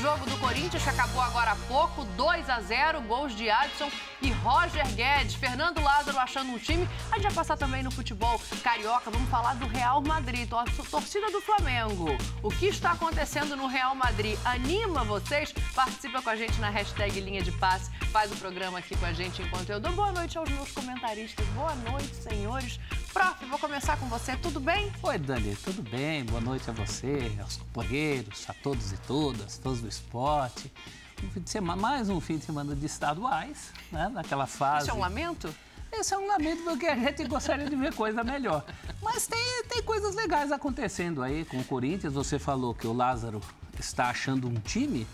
jogo do Corinthians, que acabou agora há pouco, 2 a 0 gols de Adson e Roger Guedes. Fernando Lázaro achando um time. A gente vai passar também no futebol carioca. Vamos falar do Real Madrid, torcida do Flamengo. O que está acontecendo no Real Madrid anima vocês? Participa com a gente na hashtag Linha de Passe. Faz o programa aqui com a gente enquanto eu dou boa noite aos meus comentaristas. Boa noite, senhores. Prof, vou começar com você. Tudo bem? Oi, Dani. Tudo bem? Boa noite a você, aos companheiros, a todos e todas, todos do esporte um fim de semana, mais um fim de semana de estaduais, né? Naquela fase. Isso é um lamento? Esse é um lamento porque a gente gostaria de ver coisa melhor. Mas tem, tem coisas legais acontecendo aí com o Corinthians. Você falou que o Lázaro está achando um time.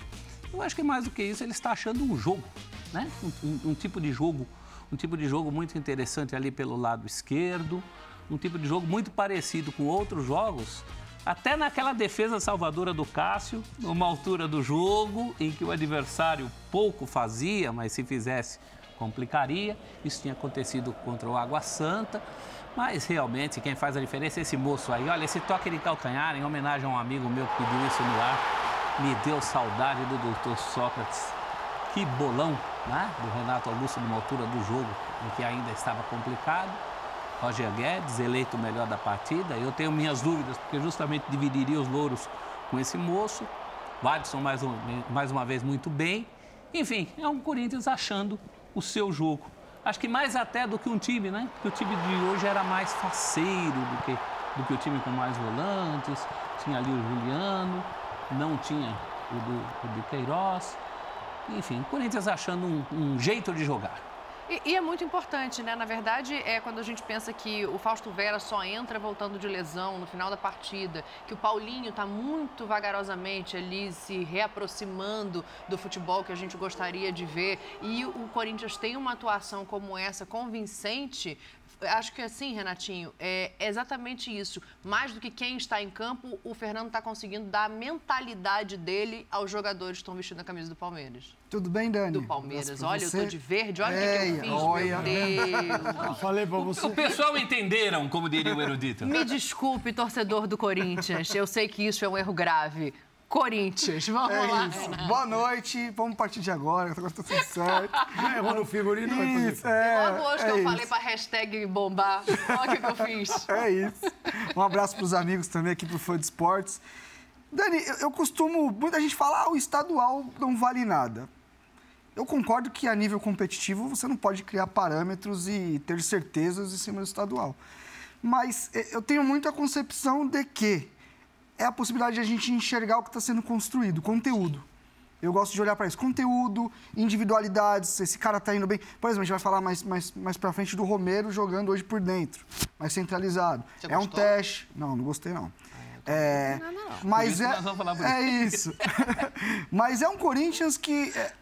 Eu acho que mais do que isso, ele está achando um jogo, né? Um, um, um tipo de jogo, um tipo de jogo muito interessante ali pelo lado esquerdo, um tipo de jogo muito parecido com outros jogos até naquela defesa salvadora do Cássio, numa altura do jogo em que o adversário pouco fazia, mas se fizesse complicaria. Isso tinha acontecido contra o Água Santa. Mas realmente quem faz a diferença é esse moço aí. Olha, esse toque de calcanhar, em homenagem a um amigo meu que pediu isso no ar, me deu saudade do doutor Sócrates. Que bolão, né? Do Renato Augusto numa altura do jogo em que ainda estava complicado. Roger Guedes, eleito o melhor da partida. Eu tenho minhas dúvidas, porque justamente dividiria os louros com esse moço. Watson, mais, um, mais uma vez, muito bem. Enfim, é um Corinthians achando o seu jogo. Acho que mais até do que um time, né? Porque o time de hoje era mais faceiro do que, do que o time com mais volantes. Tinha ali o Juliano, não tinha o do, o do Queiroz. Enfim, o Corinthians achando um, um jeito de jogar. E, e, é muito importante, né? Na verdade, é quando a gente pensa que o Fausto Vera só entra voltando de lesão no final da partida, que o Paulinho está muito vagarosamente ali se reaproximando do futebol que a gente gostaria de ver, e o Corinthians tem uma atuação como essa convincente, acho que assim, Renatinho, é exatamente isso. Mais do que quem está em campo, o Fernando está conseguindo dar a mentalidade dele aos jogadores que estão vestindo a camisa do Palmeiras. Tudo bem, Dani? Do Palmeiras. Olha, você. eu tô de verde, olha o que, que, eu fiz, olha. meu Deus. Falei pra você. O, o pessoal entenderam, como diria o erudito. Me desculpe, torcedor do Corinthians. Eu sei que isso é um erro grave. Corinthians. Vamos é lá. Isso. Boa noite. Vamos partir de agora. Agora tá tudo certo. Já errou no figurino? Isso, é. Eu hoje é que eu isso. falei pra hashtag bombar. Olha o que, eu fiz. É isso. Um abraço pros amigos também aqui pro Fã de Esportes. Dani, eu, eu costumo... Muita gente fala, ah, o estadual não vale nada. Eu concordo que a nível competitivo você não pode criar parâmetros e ter certezas em cima do estadual. Mas eh, eu tenho muita concepção de que é a possibilidade de a gente enxergar o que está sendo construído, conteúdo. Eu gosto de olhar para isso. Conteúdo, individualidades, esse cara está indo bem. Por exemplo, a gente vai falar mais, mais, mais para frente do Romero jogando hoje por dentro, mais centralizado. Você é gostou? um teste. Não, não gostei não. Ah, é, não, não. Mas é, é isso. mas é um Corinthians que é,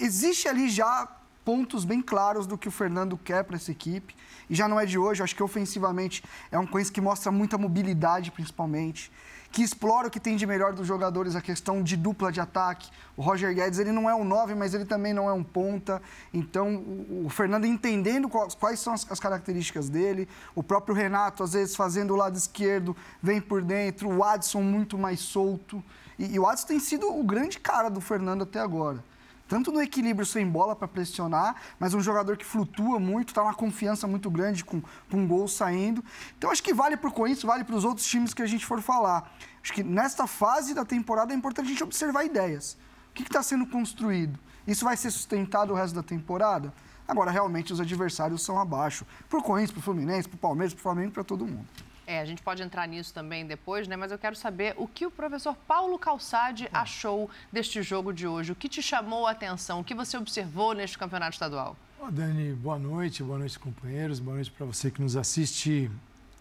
existe ali já pontos bem claros do que o Fernando quer para essa equipe. E já não é de hoje, eu acho que ofensivamente é um Corinthians que mostra muita mobilidade, principalmente que explora o que tem de melhor dos jogadores, a questão de dupla de ataque. O Roger Guedes, ele não é um 9, mas ele também não é um ponta. Então, o, Fernando entendendo quais, são as, as, características dele, o próprio Renato, às vezes, fazendo o lado esquerdo, vem por dentro, o Adson muito mais solto. E, e o Adson tem sido o grande cara do Fernando até agora tanto no equilíbrio sem bola para pressionar, mas um jogador que flutua muito, está uma confiança muito grande com, com um gol saindo. Então acho que vale para o Corinthians, vale para os outros times que a gente for falar. Acho que nesta fase da temporada é importante a gente observar ideias. O que está sendo construído? Isso vai ser sustentado o resto da temporada? Agora, realmente, os adversários são abaixo. Para o Corinthians, para o Fluminense, para o Palmeiras, para o Flamengo, para todo mundo. É, a gente pode entrar nisso também depois, né? Mas eu quero saber o que o professor Paulo Calçade ah. achou deste jogo de hoje. O que te chamou a atenção? O que você observou neste campeonato estadual? Oh, Dani, boa noite, boa noite, companheiros, boa noite para você que nos assiste.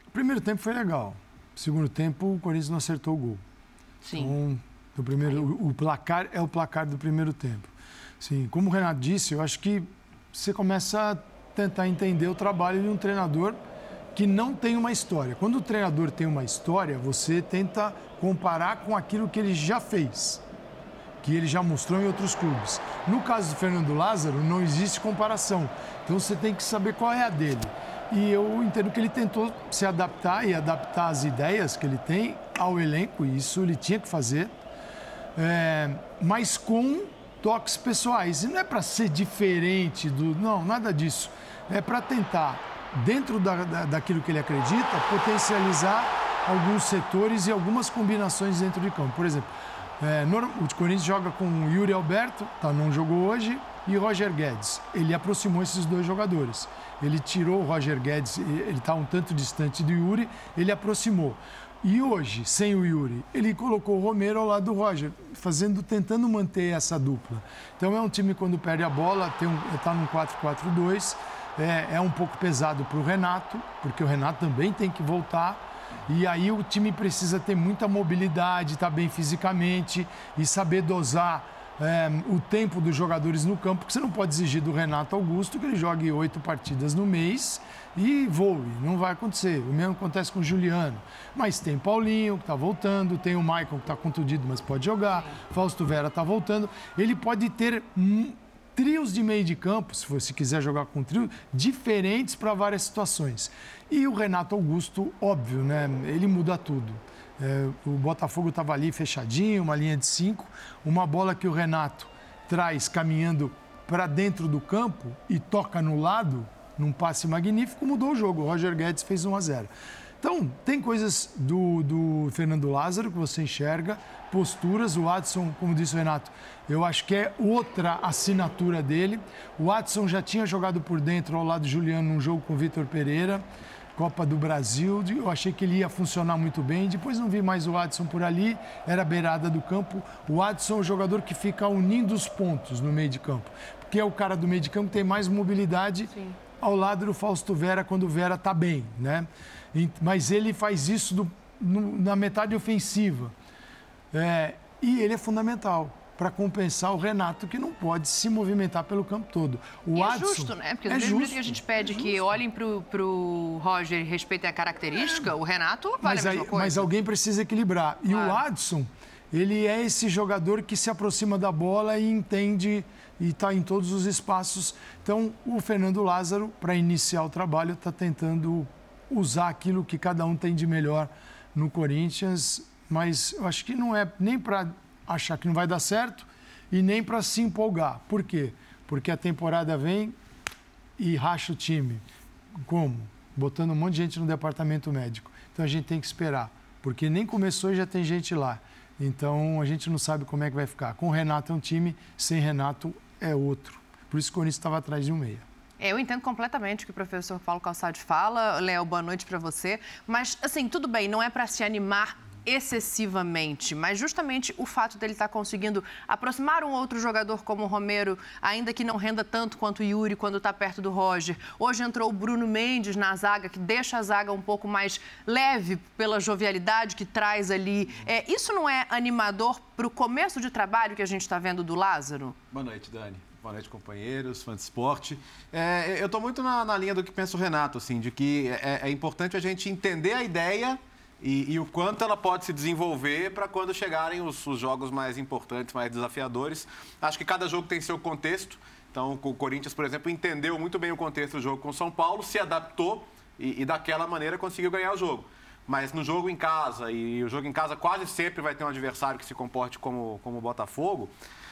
O primeiro tempo foi legal. O segundo tempo, o Corinthians não acertou o gol. Sim. Então, o, primeiro, o, o placar é o placar do primeiro tempo. Sim, como o Renato disse, eu acho que você começa a tentar entender o trabalho de um treinador que não tem uma história. Quando o treinador tem uma história, você tenta comparar com aquilo que ele já fez, que ele já mostrou em outros clubes. No caso do Fernando Lázaro, não existe comparação. Então você tem que saber qual é a dele. E eu entendo que ele tentou se adaptar e adaptar as ideias que ele tem ao elenco, e isso ele tinha que fazer, é, mas com toques pessoais. E não é para ser diferente do. Não, nada disso. É para tentar, dentro da, da, daquilo que ele acredita, potencializar alguns setores e algumas combinações dentro de campo. Por exemplo, é, o Corinthians joga com o Yuri Alberto, tá, não jogou hoje, e Roger Guedes. Ele aproximou esses dois jogadores. Ele tirou o Roger Guedes, ele está um tanto distante do Yuri, ele aproximou. E hoje, sem o Yuri, ele colocou o Romero ao lado do Roger, fazendo, tentando manter essa dupla. Então é um time quando perde a bola, está num 4-4-2, é, é um pouco pesado para o Renato, porque o Renato também tem que voltar. E aí o time precisa ter muita mobilidade, estar tá bem fisicamente e saber dosar é, o tempo dos jogadores no campo, porque você não pode exigir do Renato Augusto que ele jogue oito partidas no mês e voe. Não vai acontecer. O mesmo acontece com o Juliano. Mas tem Paulinho, que está voltando, tem o Michael, que está contundido, mas pode jogar. Fausto Vera está voltando. Ele pode ter trios de meio de campo, se você quiser jogar com trio, diferentes para várias situações. E o Renato Augusto, óbvio, né? Ele muda tudo. É, o Botafogo estava ali fechadinho, uma linha de cinco, uma bola que o Renato traz caminhando para dentro do campo e toca no lado, num passe magnífico, mudou o jogo. O Roger Guedes fez 1 a 0. Então, tem coisas do, do Fernando Lázaro que você enxerga, posturas. O Watson, como disse o Renato, eu acho que é outra assinatura dele. O Watson já tinha jogado por dentro ao lado do Juliano num jogo com o Vitor Pereira. Copa do Brasil, eu achei que ele ia funcionar muito bem. Depois não vi mais o Adson por ali, era a beirada do campo. O Adson é o jogador que fica unindo os pontos no meio de campo, porque é o cara do meio de campo que tem mais mobilidade Sim. ao lado do Fausto Vera quando o Vera está bem, né? Mas ele faz isso do, no, na metade ofensiva. É, e ele é fundamental para compensar o Renato, que não pode se movimentar pelo campo todo. O e Adson, é justo, né? Porque é mesmo que a gente pede é que olhem para o Roger e respeitem a característica, é. o Renato vale mas a mesma aí, coisa. Mas alguém precisa equilibrar. E claro. o Adson, ele é esse jogador que se aproxima da bola e entende e está em todos os espaços. Então, o Fernando Lázaro, para iniciar o trabalho, está tentando usar aquilo que cada um tem de melhor no Corinthians, mas eu acho que não é nem para achar que não vai dar certo e nem para se empolgar. Por quê? Porque a temporada vem e racha o time. Como? Botando um monte de gente no departamento médico. Então a gente tem que esperar, porque nem começou e já tem gente lá. Então a gente não sabe como é que vai ficar. Com o Renato é um time, sem Renato é outro. Por isso que o Corinthians estava atrás de um meia. Eu entendo completamente o que o professor Paulo Calçade fala. Léo, boa noite para você. Mas, assim, tudo bem, não é para se animar excessivamente, mas justamente o fato dele estar tá conseguindo aproximar um outro jogador como o Romero, ainda que não renda tanto quanto o Yuri quando está perto do Roger. Hoje entrou o Bruno Mendes na zaga, que deixa a zaga um pouco mais leve pela jovialidade que traz ali. É, isso não é animador para o começo de trabalho que a gente está vendo do Lázaro? Boa noite, Dani. Boa noite, companheiros, fãs de esporte. É, eu estou muito na, na, linha do que pensa o Renato, assim, de que é, é importante a gente entender a ideia e, e, o quanto ela pode se desenvolver para quando chegarem os, os, jogos mais importantes, mais desafiadores. Acho que cada jogo tem seu contexto. Então, o Corinthians, por exemplo, entendeu muito bem o contexto do jogo com o São Paulo, se adaptou e, e daquela maneira conseguiu ganhar o jogo. Mas no jogo em casa, e o jogo em casa quase sempre vai ter um adversário que se comporte como, como o Botafogo,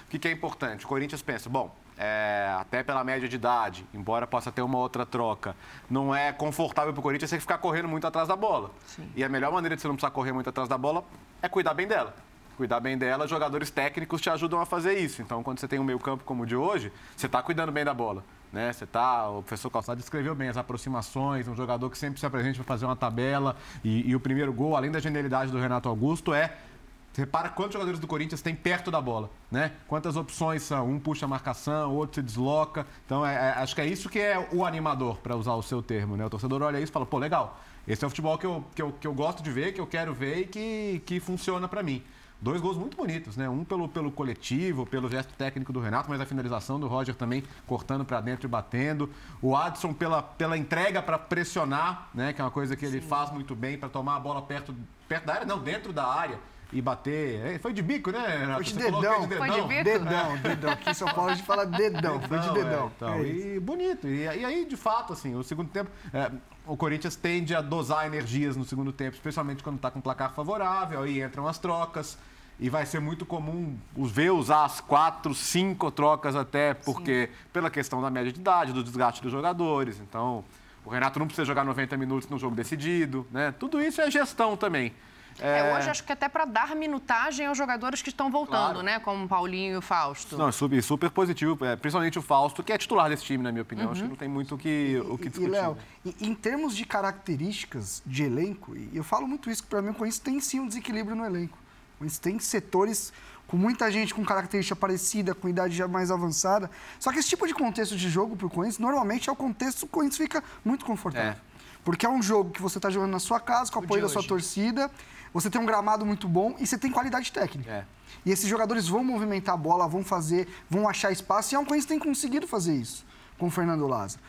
o que, que é importante? O Corinthians pensa, bom, é, até pela média de idade, embora possa ter uma outra troca, não é confortável para o Corinthians você ficar correndo muito atrás da bola. Sim. E a melhor maneira de você não precisar correr muito atrás da bola é cuidar bem dela. Cuidar bem dela, jogadores técnicos te ajudam a fazer isso. Então, quando você tem um meio campo como o de hoje, você está cuidando bem da bola. Né? Você tá, o professor Calçado descreveu bem as aproximações, um jogador que sempre se apresenta para fazer uma tabela. E, e o primeiro gol, além da genialidade do Renato Augusto, é você repara quantos jogadores do Corinthians tem perto da bola, né? Quantas opções são? Um puxa a marcação, outro se desloca. Então, é, é, acho que é isso que é o animador, para usar o seu termo, né? O torcedor olha isso e fala, pô, legal. Esse é o futebol que eu, que eu, que eu gosto de ver, que eu quero ver e que, que funciona para mim. Dois gols muito bonitos, né? Um pelo, pelo coletivo, pelo gesto técnico do Renato, mas a finalização do Roger também cortando para dentro e batendo. O Adson pela, pela entrega para pressionar, né? Que é uma coisa que ele Sim. faz muito bem, para tomar a bola perto, perto da área, não, dentro da área e bater. É, foi de bico, né, Renato? Foi de dedão. é de Foi de bico? Dedão, dedão. Aqui em São Paulo a gente fala dedão. Foi de dedão. é, então, É e bonito. E, e aí, de fato, assim, o segundo tempo. é, o Corinthians tende a dosar energias no segundo tempo, especialmente quando está com placar favorável, aí entram as trocas. E vai ser muito comum os ver usar as quatro, cinco trocas até, porque pela questão da média de idade, do desgaste dos jogadores. Então, o Renato não precisa jogar 90 minutos no jogo decidido, né? Tudo isso é gestão também. É, hoje acho que até para dar minutagem aos jogadores que estão voltando, Claro. né? Como o Paulinho e o Fausto. Não, é super, super positivo, é, principalmente o Fausto, que é titular desse time, na minha opinião. Acho que não tem muito o que, o que E, e, discutir. Léo, né? em, termos de características de elenco, e eu falo muito isso, que para mim o Corinthians tem sim um desequilíbrio no elenco. O Corinthians tem setores com muita gente com característica parecida, com idade já mais avançada. Só que esse tipo de contexto de jogo para o Corinthians, normalmente é o contexto que o Corinthians fica muito confortável. É. Porque é um jogo que você está jogando na sua casa, com o apoio da sua hoje. torcida, você tem um gramado muito bom e você tem qualidade técnica. É. E esses jogadores vão movimentar a bola, vão fazer, vão achar espaço, e é um Corinthians que tem conseguido fazer isso com o Fernando Lázaro.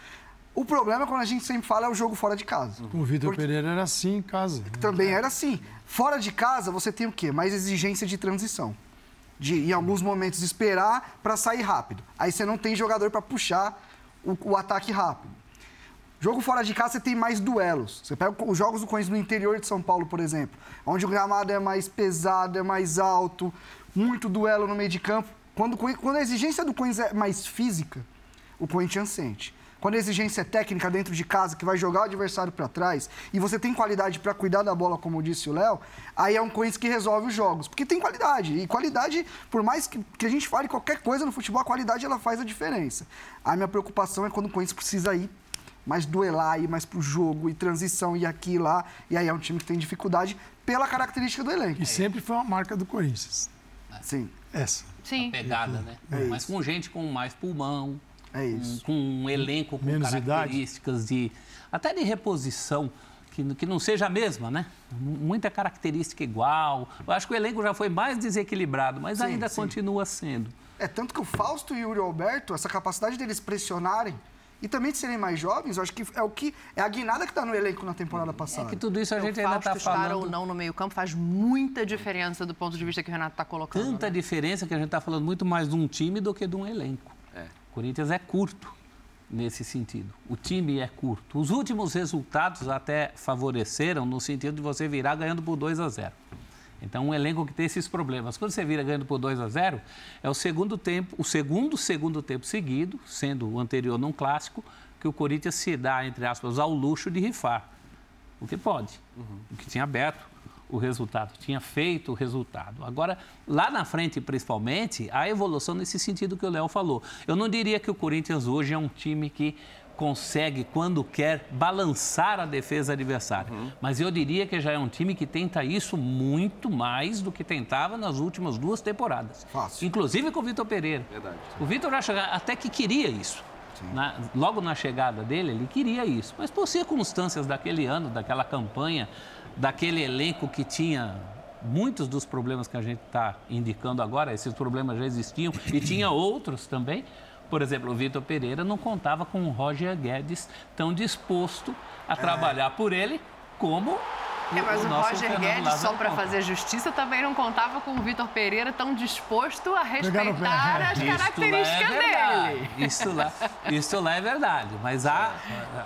O problema, quando a gente sempre fala, é o jogo fora de casa. O Vitor Porque Pereira era assim em casa. Também era assim. Fora de casa, você tem o quê? Mais exigência de transição. De, em alguns momentos, esperar para sair rápido. Aí você não tem jogador para puxar o, o ataque rápido. Jogo fora de casa, você tem mais duelos. Você pega os jogos do Corinthians no interior de São Paulo, por exemplo, onde o gramado é mais pesado, é mais alto, muito duelo no meio de campo. Quando, quando a exigência do Corinthians é mais física, o Corinthians sente. Quando a exigência é técnica dentro de casa, que vai jogar o adversário para trás, e você tem qualidade para cuidar da bola, como disse o Léo, aí é um Corinthians que resolve os jogos. Porque tem qualidade. E qualidade, por mais que, que a gente fale qualquer coisa no futebol, a qualidade ela faz a diferença. A minha preocupação é quando o Corinthians precisa ir mais duelar, ir mais pro jogo, e transição, e aqui e lá. E aí é um time que tem dificuldade pela característica do elenco. E sempre foi uma marca do Corinthians. Sim, Essa. Sim. Pegada, né? É Mas isso. com gente com mais pulmão, é isso. com um elenco com Menos características de. até de reposição. Que, que não seja a mesma, né? Muita característica igual. Eu acho que o elenco já foi mais desequilibrado, mas Sim, ainda sim. continua sendo. É tanto que o Fausto e o Yuri Alberto, essa capacidade deles pressionarem e também de serem mais jovens, eu acho que é o que é a guinada que está no elenco na temporada É passada. que tudo isso a o gente ainda Fausto está estar falando. ou não no meio-campo faz muita diferença do ponto de vista que o Renato está colocando. Tanta né? diferença que a gente está falando muito mais de um time do que de um elenco. É. O Corinthians é curto nesse sentido. O time é curto. Os últimos resultados até favoreceram no sentido de você virar ganhando por 2 a 0. Então, um elenco que tem esses problemas. Quando você vira ganhando por 2 a 0, é o segundo tempo, o segundo segundo tempo seguido, sendo o anterior num clássico, que o Corinthians se dá, entre aspas, ao luxo de rifar. O que pode. O que tinha aberto o resultado, tinha feito o resultado. Agora, lá na frente, principalmente, a evolução nesse sentido que o Léo falou. Eu não diria que o Corinthians hoje é um time que consegue, quando quer, balançar a defesa adversária. Mas eu diria que já é um time que tenta isso muito mais do que tentava nas últimas duas temporadas. Fácil. Inclusive com o Vitor Pereira. Verdade. O Vitor já chega- até que queria isso. Na- logo na chegada dele, ele queria isso. Mas por circunstâncias daquele ano, daquela campanha, daquele elenco que tinha muitos dos problemas que a gente está indicando agora, esses problemas já existiam e tinha outros também. Por exemplo, o Vitor Pereira não contava com o Roger Guedes tão disposto a trabalhar por ele como É, mas o, nosso Roger Fernando Guedes, só Lázaro para conta. fazer justiça, também não contava com o Vitor Pereira tão disposto a respeitar as é características verdade. dele. Isso lá, isso lá é verdade. Mas há,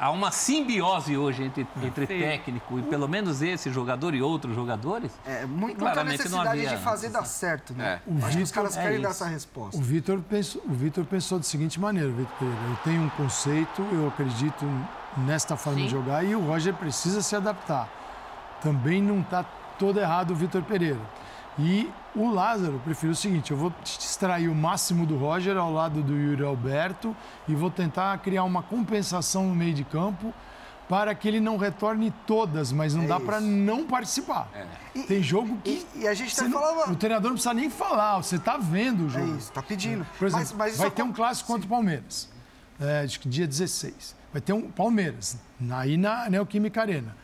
há uma simbiose hoje entre, entre Sim. técnico e pelo menos esse jogador e outros jogadores. É, mu- muita Claramente não necessidade havia- de fazer dar certo, né? É. O Acho que os Vitor- caras é querem dar essa resposta. O Vitor pensou, o Vitor pensou da seguinte maneira, o Vitor Pereira. Eu tenho um conceito, eu acredito nesta forma Sim. de jogar e o Roger precisa se adaptar. Também não está todo errado o Vitor Pereira. E o Lázaro prefiro o seguinte: eu vou extrair o máximo do Roger ao lado do Yuri Alberto e vou tentar criar uma compensação no meio de campo para que ele não retorne todas, mas não É dá para não participar. E- Tem jogo que E, e a gente até não- falava. o treinador não precisa nem falar, você está vendo o É jogo. isso, tá pedindo. Por exemplo, mas, mas vai ter um clássico contra o Palmeiras, é, acho que dia 16. Vai ter um Palmeiras, aí na Neoquímica Arena.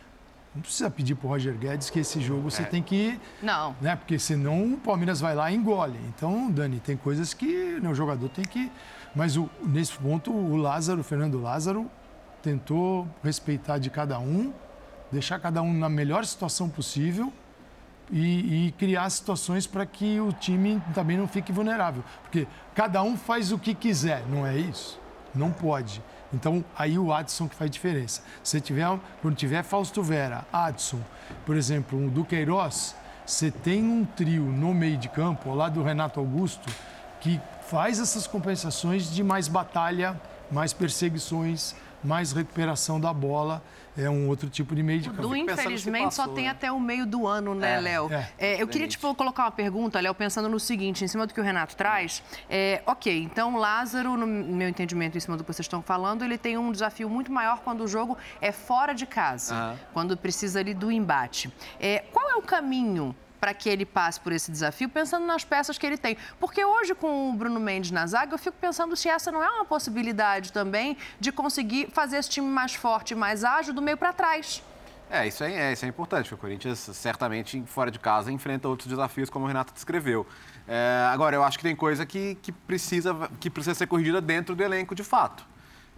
Não precisa pedir para o Roger Guedes que esse jogo você tem que. Não. Né, porque senão o Palmeiras vai lá e engole. Então, Dani, tem coisas que né, o jogador tem que. Mas o- nesse ponto, o Lázaro, o Fernando Lázaro, tentou respeitar de cada um, deixar cada um na melhor situação possível e, e criar situações para que o time também não fique vulnerável. Porque cada um faz o que quiser, não é isso? Não pode. Então, aí o Adson que faz diferença. Se tiver, quando tiver Fausto Vera, Adson, por exemplo, o Duqueiroz, você tem um trio no meio de campo, ao lado do Renato Augusto, que faz essas compensações de mais batalha, mais perseguições, mais recuperação da bola é um outro tipo de meio de campo. Do infelizmente só tem né? até o meio do ano, né, é, Léo? É. É, eu queria tipo, colocar uma pergunta, Léo, pensando no seguinte, em cima do que o Renato traz. É, ok, então Lázaro, no meu entendimento, em cima do que vocês estão falando, ele tem um desafio muito maior quando o jogo é fora de casa, uhum. quando precisa ali do embate. É, qual é o caminho para que ele passe por esse desafio, pensando nas peças que ele tem. Porque hoje, com o Bruno Mendes na zaga, eu fico pensando se essa não é uma possibilidade também de conseguir fazer esse time mais forte mais ágil do meio para trás. É isso, é, é, isso é importante. O Corinthians, certamente, fora de casa, enfrenta outros desafios, como o Renato descreveu. É, agora, eu acho que tem coisa que, que, precisa, que precisa ser corrigida dentro do elenco, de fato.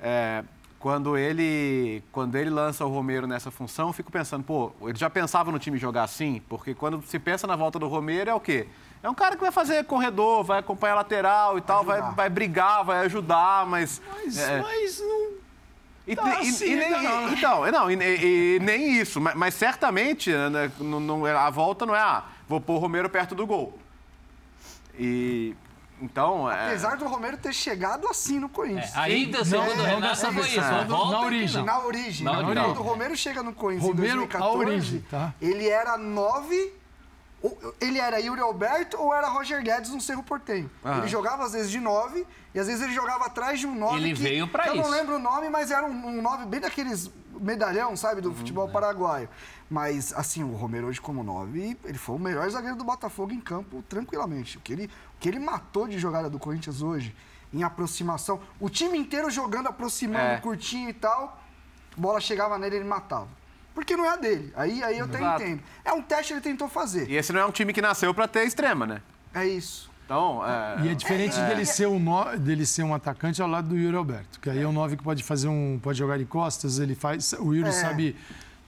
É, quando ele, quando ele lança o Romero nessa função, eu fico pensando, pô, ele já pensava no time jogar assim? Porque quando se pensa na volta do Romero, é o quê? É um cara que vai fazer corredor, vai acompanhar lateral e tal, vai, vai brigar, vai ajudar, mas. Mas, é... mas não. E, tá e, assim, e, nem, não. Então, não, e, nem isso, mas, mas certamente né, não, não, a volta não é, ah, vou pôr o Romero perto do gol. E então, é... Apesar do Romero ter chegado assim no Corinthians. É, ainda, segundo o Renato, foi isso. É. Na origem. Na origem. Na origem. Quando o Romero chega no Corinthians Romero, em 2014, a origem, tá? ele era nove... Ele era Yuri Alberto ou era Roger Guedes no Cerro Portenho. Ele jogava às vezes de nove e às vezes ele jogava atrás de um nove ele que, veio pra que isso. eu não lembro o nome, mas era um, um nove bem daqueles medalhão, sabe, do uhum, futebol é. paraguaio. Mas, assim, o Romero hoje como nove, ele foi o melhor zagueiro do Botafogo em campo, tranquilamente. O que ele, o que ele matou de jogada do Corinthians hoje, em aproximação, o time inteiro jogando, aproximando, é. curtinho e tal, bola chegava nele ele matava. Porque não é a dele. Aí, aí eu até Exato. entendo. É um teste que ele tentou fazer. E esse não é um time que nasceu para ter extrema, né? É isso. Então, é... E é diferente é, dele, Ser um no... dele ser um atacante ao lado do Yuri Alberto, que aí é um 9 que pode fazer um. pode jogar de costas, ele faz. O Yuri é. sabe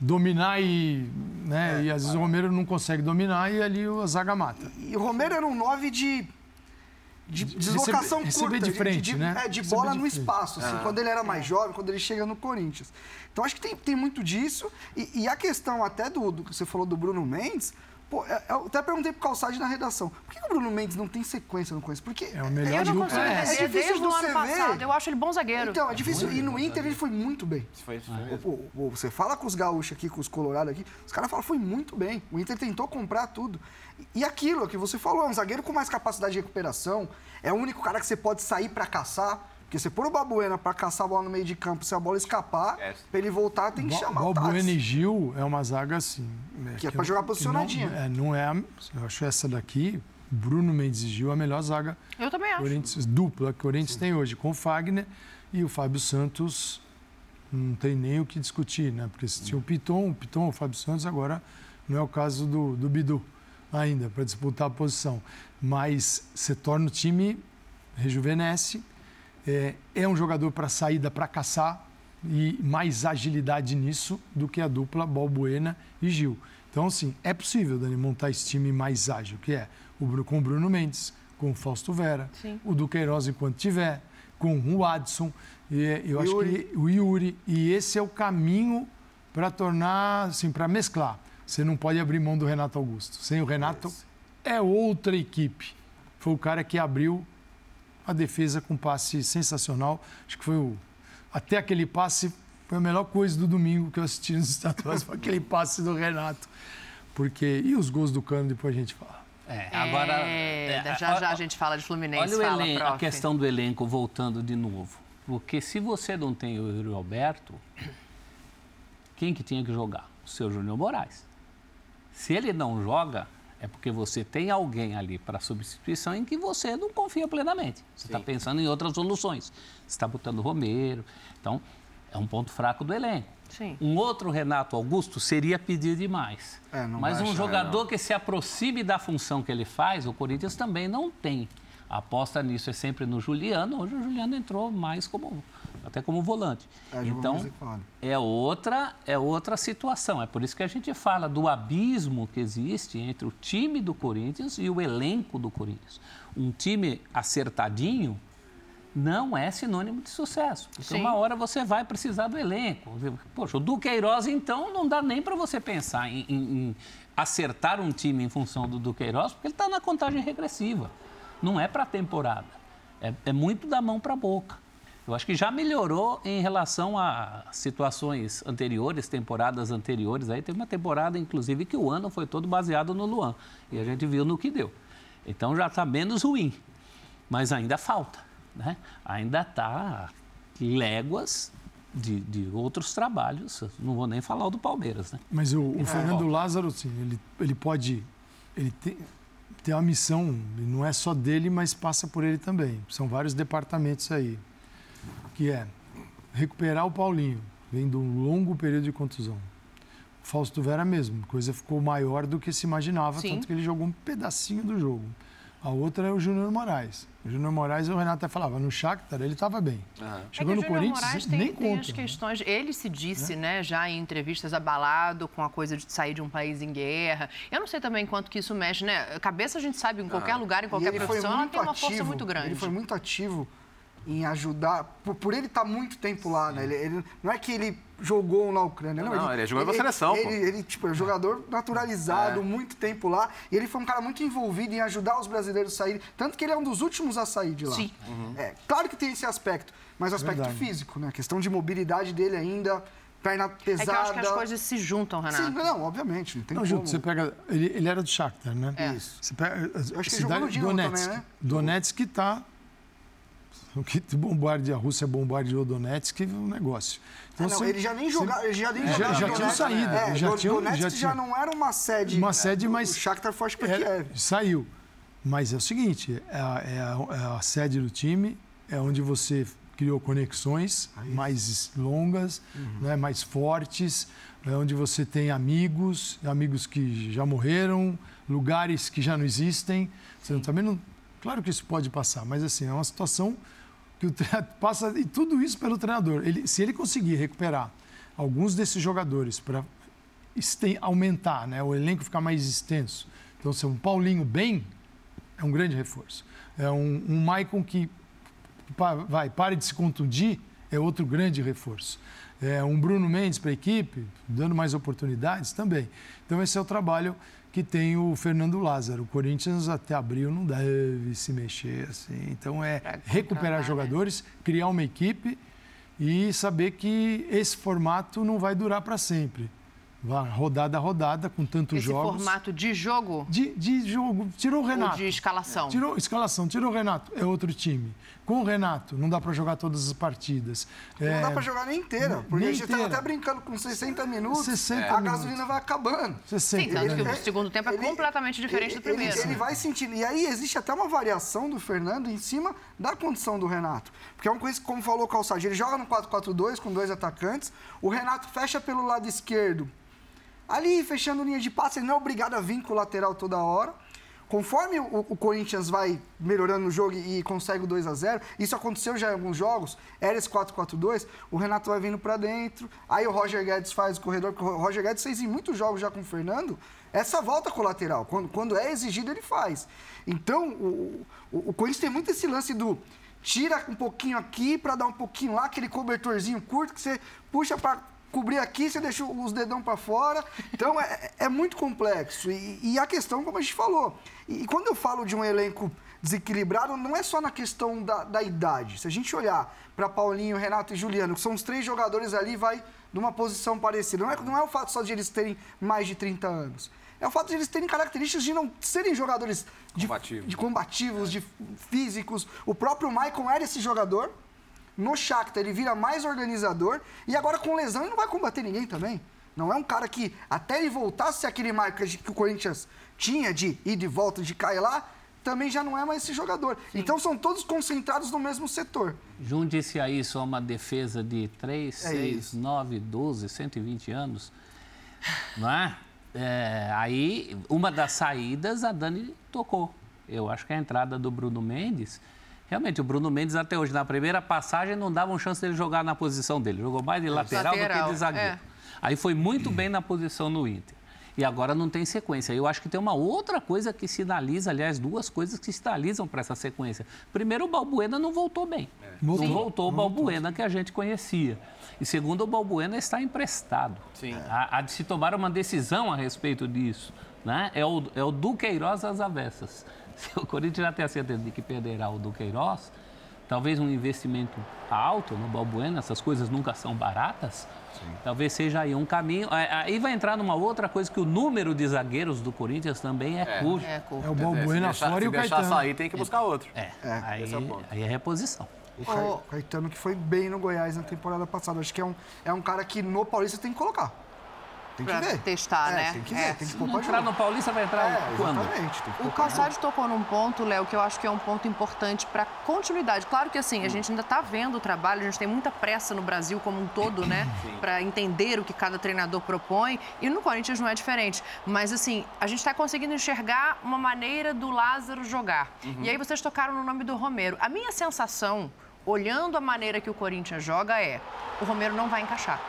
dominar e. Né, é. e às vezes o Romero não consegue dominar e ali o zaga mata. E o Romero era um 9 de. De deslocação receber, receber curta, de frente, de, de, né? É, de bola no espaço, assim, quando ele era mais jovem, quando ele chega no Corinthians. Então acho que tem, tem muito disso. E, e a questão até do, do que você falou do Bruno Mendes, Pô, é, eu até perguntei pro Calçade na redação, por que o Bruno Mendes não tem sequência no Corinthians? Porque é o melhor eu não consigo é. é, é difícil do ano passado. Eu acho ele bom zagueiro. Então, é difícil. E no Inter ele foi muito bem. Foi, foi. Pô, pô, você fala com os gaúchos aqui, com os colorados aqui, os caras falam foi muito bem. O Inter tentou comprar tudo. E aquilo que você falou, é um zagueiro com mais capacidade de recuperação, é o único cara que você pode sair para caçar. Porque você pôr o Babuena para caçar a bola no meio de campo, se a bola escapar, é. para ele voltar, tem que chamar o Babuena e Gil é uma zaga assim. É, que, é para jogar posicionadinha. Não é, não é, eu acho essa daqui, Bruno Mendes e Gil, a melhor zaga. Eu também acho. Corinthians, dupla que o Corinthians Sim. tem hoje, com o Fagner e o Fábio Santos. Não tem nem o que discutir, né? Porque se tinha o Piton, o Piton, o Fábio Santos, agora não é o caso do, do Bidu ainda, para disputar a posição. Mas você torna o time, rejuvenesce é, é um jogador para saída, para caçar e mais agilidade nisso do que a dupla Balbuena e Gil. Então, assim, é possível, Dani, montar esse time mais ágil, que é o, com o Bruno Mendes, com o Fausto Vera, Sim. o Duqueiroz enquanto tiver, com o Adson, e eu Yuri. acho que o Yuri. E esse é o caminho para tornar, assim, para mesclar. Você não pode abrir mão do Renato Augusto. Sem o Renato, é outra equipe. Foi o cara que abriu a defesa com um passe sensacional. Acho que foi o. Até aquele passe foi a melhor coisa do domingo que eu assisti nos estaduais, foi aquele passe do Renato. Porque. E os gols do Cano, depois a gente fala. É, agora. É, é, já já a gente fala de Fluminense. Olha fala, elenco, a questão do elenco, voltando de novo. Porque se você não tem o Yuri Alberto, quem que tinha que jogar? O seu Júnior Moraes. Se ele não joga, é porque você tem alguém ali para substituição em que você não confia plenamente. Você está pensando em outras soluções. Você está botando Romero. Então, é um ponto fraco do elenco. Sim. Um outro Renato Augusto seria pedir demais. É, Mas um jogador que se aproxime da função que ele faz, o Corinthians também não tem. A aposta nisso é sempre no Juliano. Hoje o Juliano entrou mais como até como volante. É, então, é outra, é outra situação. É por isso que a gente fala do abismo que existe entre o time do Corinthians e o elenco do Corinthians. Um time acertadinho não é sinônimo de sucesso. Porque Sim. uma hora você vai precisar do elenco. Poxa, o Duqueiroz, então, não dá nem para você pensar em, em- em acertar um time em função do Duqueiroz, porque ele está na contagem regressiva. Não é para a temporada. É, é muito da mão para a boca. Eu acho que já melhorou em relação a situações anteriores, temporadas anteriores. Aí teve uma temporada, inclusive, que o ano foi todo baseado no Luan. E a gente viu no que deu. Então já está menos ruim. Mas ainda falta. Né? Ainda está léguas de, de outros trabalhos. Não vou nem falar o do Palmeiras. Né? Mas o, o Fernando Lázaro, sim, ele, ele pode. Ele tem, tem uma missão, não é só dele, mas passa por ele também. São vários departamentos aí. Que é recuperar o Paulinho, vem de um longo período de contusão. O Fausto Vera mesmo, coisa ficou maior do que se imaginava, Sim. tanto que ele jogou um pedacinho do jogo. A outra é o Júnior Moraes. O Júnior Moraes, o Renato até falava, no Shakhtar ele estava bem. Chegou é no Corinthians, Moraes tem, nem tem conta. as questões. Ele se disse, né, já em entrevistas abalado com a coisa de sair de um país em guerra. Eu não sei também quanto que isso mexe, né? Cabeça a gente sabe em qualquer lugar, em qualquer profissão, ela tem uma ativo, força muito grande. Ele foi muito ativo em ajudar, por, por ele estar muito tempo lá, né? Ele, ele- não é que ele jogou na Ucrânia, não. Não, ele jogou na seleção, Ele, pô. ele, tipo, é um jogador naturalizado, É. muito tempo lá. E ele foi um cara muito envolvido em ajudar os brasileiros a saírem. Tanto que ele é um dos últimos a sair de lá. Sim. É, claro que tem esse aspecto, mas o aspecto Verdade. físico, né? A questão de mobilidade dele ainda, perna É pesada. que eu acho que as coisas se juntam, Renato. Sim, não, obviamente, não tem Não, como. Junto, você pega. Ele, ele era do Shakhtar, né? É. Isso. Você pega. a acho que ele cidade jogou no Dinamo Donetsk. também, né? Donetsk está. O que bombardeia a Rússia bombardeou Donetsk é um negócio. Ah, não, você- ele já nem jogava, ele já nem Já- jogava já no tinha saído, É, já tinha- Donetsk já já, tinha- não era uma sede. Uma sede, o mas- Shakhtar foi para É, Kiev. saiu. Mas é o seguinte: é a, é a- é a sede do time, é onde você criou conexões mais longas, né, mais fortes, é onde você tem amigos, amigos que já morreram, lugares que já não existem. Você também não. Claro que isso pode passar, mas assim, é uma situação que o passa e tudo isso pelo treinador. Ele, se ele conseguir recuperar alguns desses jogadores para aumentar, né, o elenco ficar mais extenso. Então, se um Paulinho bem, é um grande reforço. É um, um Maicon que vai, pare de se contundir, é outro grande reforço. É um Bruno Mendes para a equipe, dando mais oportunidades também. Então, esse é o trabalho que tem o Fernando Lázaro. O Corinthians até abril não deve se mexer assim. Então, é recuperar né? jogadores, criar uma equipe e saber que esse formato não vai durar para sempre. Vai rodada a rodada, com tantos Esse jogos. formato de jogo De, de jogo. Tirou o ou Renato. de escalação? Tirou escalação, tirou o Renato, é outro time. Com o Renato, não dá para jogar todas as partidas. Não É, dá pra jogar nem inteira, porque nem a gente tava inteira. até brincando com 60 minutos, 60 a minutos. gasolina vai acabando. 60, Sim, tanto que o segundo tempo é Ele- completamente diferente ele- do primeiro. Ele, ele vai sentindo. E aí existe até uma variação do Fernando em cima da condição do Renato. Porque é uma coisa que, como falou o Calçadinho, ele joga no 4-4-2 com dois atacantes. O Renato fecha pelo lado esquerdo. Ali, fechando linha de passe, ele não é obrigado a vir com o lateral toda hora. Conforme o, o Corinthians vai melhorando no jogo e, consegue o 2 a 0 isso aconteceu já em alguns jogos, era esse 4-4-2, o Renato vai vindo pra dentro, aí o Roger Guedes faz o corredor, porque o Roger Guedes fez em muitos jogos já com o Fernando, essa volta com o lateral, quando, quando é exigido ele faz. Então, o, o, o Corinthians tem muito esse lance do tira um pouquinho aqui pra dar um pouquinho lá, aquele cobertorzinho curto que você puxa pra cobrir aqui, você deixa os dedão para fora. Então é, é muito complexo. E, e a questão, como a gente falou, e, e quando eu falo de um elenco desequilibrado, não é só na questão da, da idade. Se a gente olhar para Paulinho, Renato e Juliano, que são os três jogadores ali, vai numa posição parecida. Não é, não é o fato só de eles terem mais de 30 anos. É o fato de eles terem características de não serem jogadores de, Combativos. de combativos, de físicos. O próprio Maicon era esse jogador. No Shakhtar ele vira mais organizador e agora com lesão ele não vai combater ninguém também. Não é um cara que até ele voltasse aquele marca que o Corinthians tinha de ir de volta, de cair lá, também já não é mais esse jogador. Então são todos concentrados no mesmo setor. Junte-se a isso a uma defesa de 3, É 6, isso. 9, 12, 120 anos, não é? É, Aí, uma das saídas a Dani tocou. Eu acho que a entrada do Bruno Mendes Realmente, o Bruno Mendes até hoje, na primeira passagem, não davam chance dele jogar na posição dele. Jogou mais de lateral, Lateral, do que de zagueiro. é. Aí foi muito bem na posição no Inter. E agora não tem sequência. Eu acho que tem uma outra coisa que sinaliza, aliás, duas coisas que sinalizam para essa sequência. Primeiro, o Balbuena não voltou bem. Não Voltou. voltou o Balbuena que a gente conhecia. E segundo, o Balbuena está emprestado. Sim. Há, há de se tomar uma decisão a respeito disso. Né? É, o, é o Duqueiroz às avessas. Se o Corinthians já tem a certeza de que perderá o Duqueiroz, talvez um investimento alto no Balbuena, essas coisas nunca são baratas, talvez seja aí um caminho. Aí- Aí vai entrar numa outra coisa que o número de zagueiros do Corinthians também é, curto. É, curto. É o se Balbuena deixar- fora e se o deixar Caetano. sair, tem que buscar outro. É, É, aí, esse é o ponto. aí é reposição. O Ca- Caetano que foi bem no Goiás na temporada passada. Acho que é um, é um cara que no Paulista tem que colocar. Tem que Pra ver. testar, É, né? Tem que É. ver, tem que pra Entrar no Paulista vai entrar É, quando? O Calçade tocou num ponto, Léo, que eu acho que é um ponto importante para continuidade. Claro que assim, a gente ainda está vendo o trabalho, a gente tem muita pressa no Brasil como um todo, né? Para entender o que cada treinador propõe. E no Corinthians não é diferente. Mas assim, a gente está conseguindo enxergar uma maneira do Lázaro jogar. E aí vocês tocaram no nome do Romero. A minha sensação, olhando a maneira que o Corinthians joga, é o Romero não vai encaixar.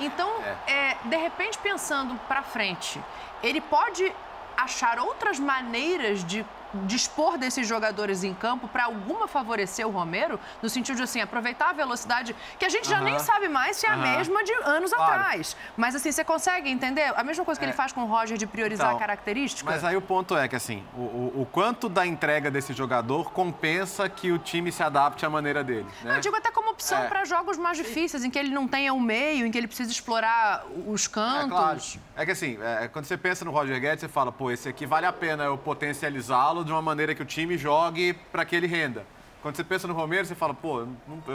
Então, é, de repente, pensando para frente, ele pode achar outras maneiras de dispor desses jogadores em campo para alguma favorecer o Romero, no sentido de assim, aproveitar a velocidade, que a gente já nem sabe mais se é a mesma de anos Claro. atrás. Mas assim, você consegue entender? A mesma coisa que ele faz com o Roger de priorizar Então, a característica? Mas aí o ponto é que, assim, o, o- o quanto da entrega desse jogador compensa que o time se adapte à maneira dele. Né? Eu digo até como opção É. para jogos mais difíceis, em que ele não tenha o meio, em que ele precisa explorar os É cantos. claro. É que assim, é, quando você pensa no Roger Guedes, você fala, pô, esse aqui vale a pena eu potencializá-lo de uma maneira que o time jogue para que ele renda. Quando você pensa no Romero, você fala, pô, eu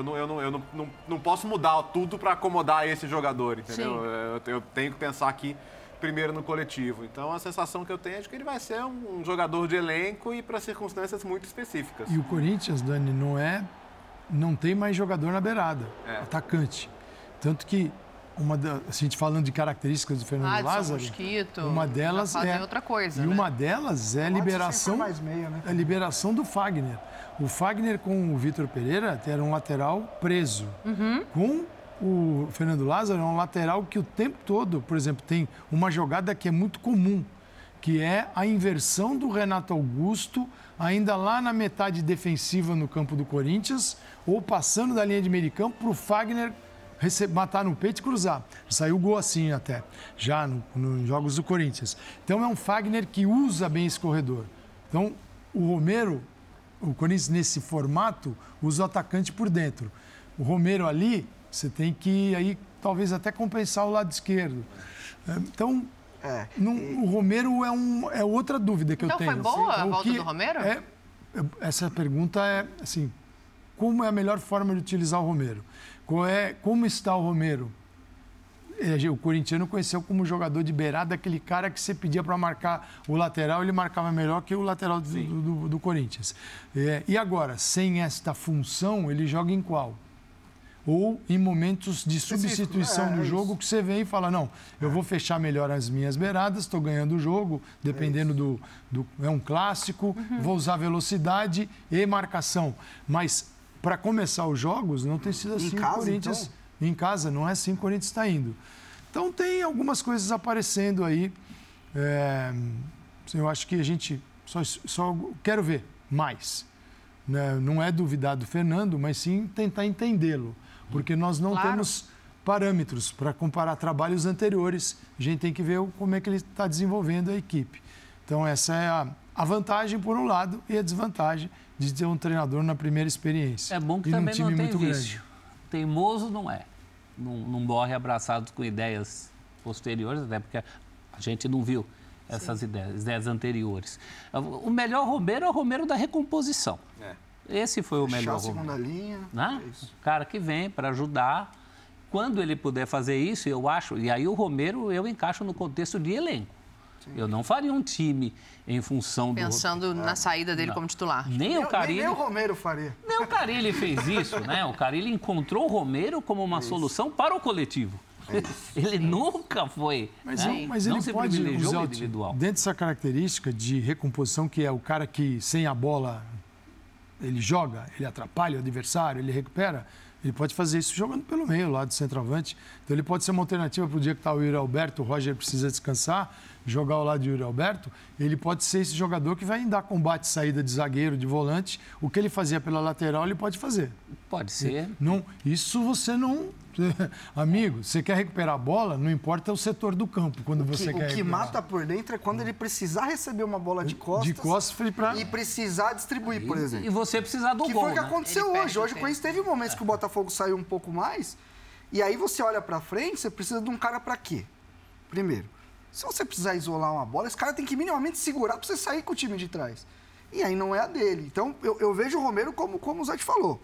não, eu não, eu não, não, não, posso mudar tudo para acomodar esse jogador, entendeu? Sim. Eu, eu tenho que pensar aqui primeiro no coletivo. Então a sensação que eu tenho é de que ele vai ser um, um jogador de elenco e para circunstâncias muito específicas. E o Corinthians, Dani, não é. Não tem mais jogador na beirada, É. atacante. Tanto que, uma da, a gente falando de características do Fernando Adson, Lázaro, Mosquito, uma delas fazem é outra coisa, E né? uma delas é a liberação, mais meia, né? a liberação do Fagner. O Fagner com o Vitor Pereira era um lateral preso. Uhum. Com o Fernando Lázaro é um lateral que o tempo todo, por exemplo, tem uma jogada que é muito comum, que é a inversão do Renato Augusto, ainda lá na metade defensiva no campo do Corinthians, ou passando da linha de meio de campo para o Fagner rece- matar no peito e cruzar. Saiu gol assim até, já no- nos jogos do Corinthians. Então é um Fagner que usa bem esse corredor. Então o Romero, o Corinthians nesse formato, usa o atacante por dentro. O Romero ali, você tem que aí talvez até compensar o lado esquerdo. É, Então, É. não- o Romero é, um, é outra dúvida que Então eu foi tenho. boa a O volta que do Romero? é- é- essa pergunta é assim: como é a melhor forma de utilizar o Romero? É, como está o Romero? É, O corintiano conheceu como jogador de beirada aquele cara que você pedia para marcar o lateral, ele marcava melhor que o lateral do, do- do- Corinthians. É, e agora, sem esta função, ele joga em qual? Ou em momentos de substituição é, do é jogo que você vem e fala, não, eu vou fechar melhor as minhas beiradas, estou ganhando o jogo, dependendo do, do... É um clássico, vou usar velocidade e marcação. Mas para começar os jogos, não tem sido assim casa, o Corinthians. então? Em casa, não é assim que o Corinthians está indo. Então tem algumas coisas aparecendo aí. É, eu acho que a gente só, só quero ver mais. né? Não é duvidar do Fernando, mas sim tentar entendê-lo. Porque nós não Claro. temos parâmetros para comparar trabalhos anteriores. A gente tem que ver como é que ele está desenvolvendo a equipe. Então, essa é a, a vantagem, por um lado, e a desvantagem de ter um treinador na primeira experiência. É bom que E também time não tem muito vício. Teimoso não é. Não, não morre abraçado com ideias posteriores, até porque a gente não viu essas ideias, ideias anteriores. O melhor Romero é o Romero da recomposição. É. Esse foi o Fechar melhor a segunda Romero. linha. Né? é isso. O cara que vem para ajudar. Quando ele puder fazer isso, eu acho. E aí o Romero eu encaixo no contexto de elenco. Eu não faria um time em função do. Pensando na saída dele como titular. Nem Nem, o nem, Carilli. nem o Romero faria. Nem o Carilli fez isso, né? O Carilli encontrou o Romero como uma solução para o coletivo. Ele nunca foi. Mas, né? mas não ele se pode privilegiou usar o individual. Dentro dessa característica de recomposição, que é o cara que sem a bola ele joga, ele atrapalha o adversário, ele recupera. Ele pode fazer isso jogando pelo meio, lá do centroavante. Então ele pode ser uma alternativa para o dia que está o Yuri Alberto, o Roger precisa descansar, jogar ao lado de Yuri Alberto. Ele pode ser esse jogador que vai dar combate, saída de zagueiro, de volante. O que ele fazia pela lateral, ele pode fazer. Pode ser. Não, isso você não. Amigo, você quer recuperar a bola, não importa o setor do campo quando você que, quer. O que recuperar. mata por dentro é quando ele precisar receber uma bola de costas. De costas pra... E precisar distribuir, por exemplo. E você precisar do que gol. foi o que né? aconteceu Ele hoje. Hoje o. Corinthians teve momentos que o Botafogo saiu um pouco mais. E aí você olha pra frente, você precisa de um cara pra quê? Primeiro, se você precisar isolar uma bola, esse cara tem que minimamente segurar pra você sair com o time de trás. E aí não é a dele. Então eu, eu vejo o Romero como, como o Zé te falou.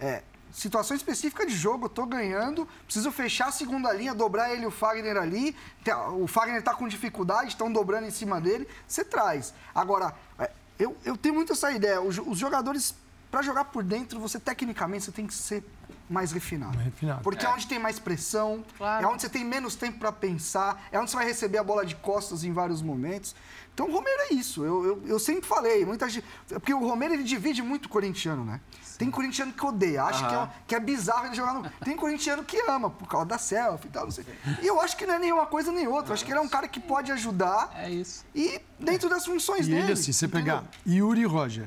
É, situação específica de jogo, eu tô ganhando, preciso fechar a segunda linha, dobrar ele e o Fagner ali. Tá, O Fagner tá com dificuldade, estão dobrando em cima dele, você traz. Agora, é, eu, eu tenho muito essa ideia. Os, os jogadores, para jogar por dentro, você tecnicamente você tem que ser mais refinado. Mais refinado. Porque é. onde tem mais pressão, Claro. é onde você tem menos tempo para pensar, é onde você vai receber a bola de costas em vários momentos. Então o Romero é isso. Eu, eu, eu sempre falei, muita gente. Porque o Romero ele divide muito o corintiano, né? Tem corintiano que odeia, acha que, é, que é bizarro ele jogar no. Tem corintiano que ama, por causa da selfie e tal, não sei. E eu acho que não é nenhuma coisa nem outra. Eu acho que ele é um cara que pode ajudar É isso. e dentro das funções E dele. ele, assim, você entendeu? pegar Yuri Roger,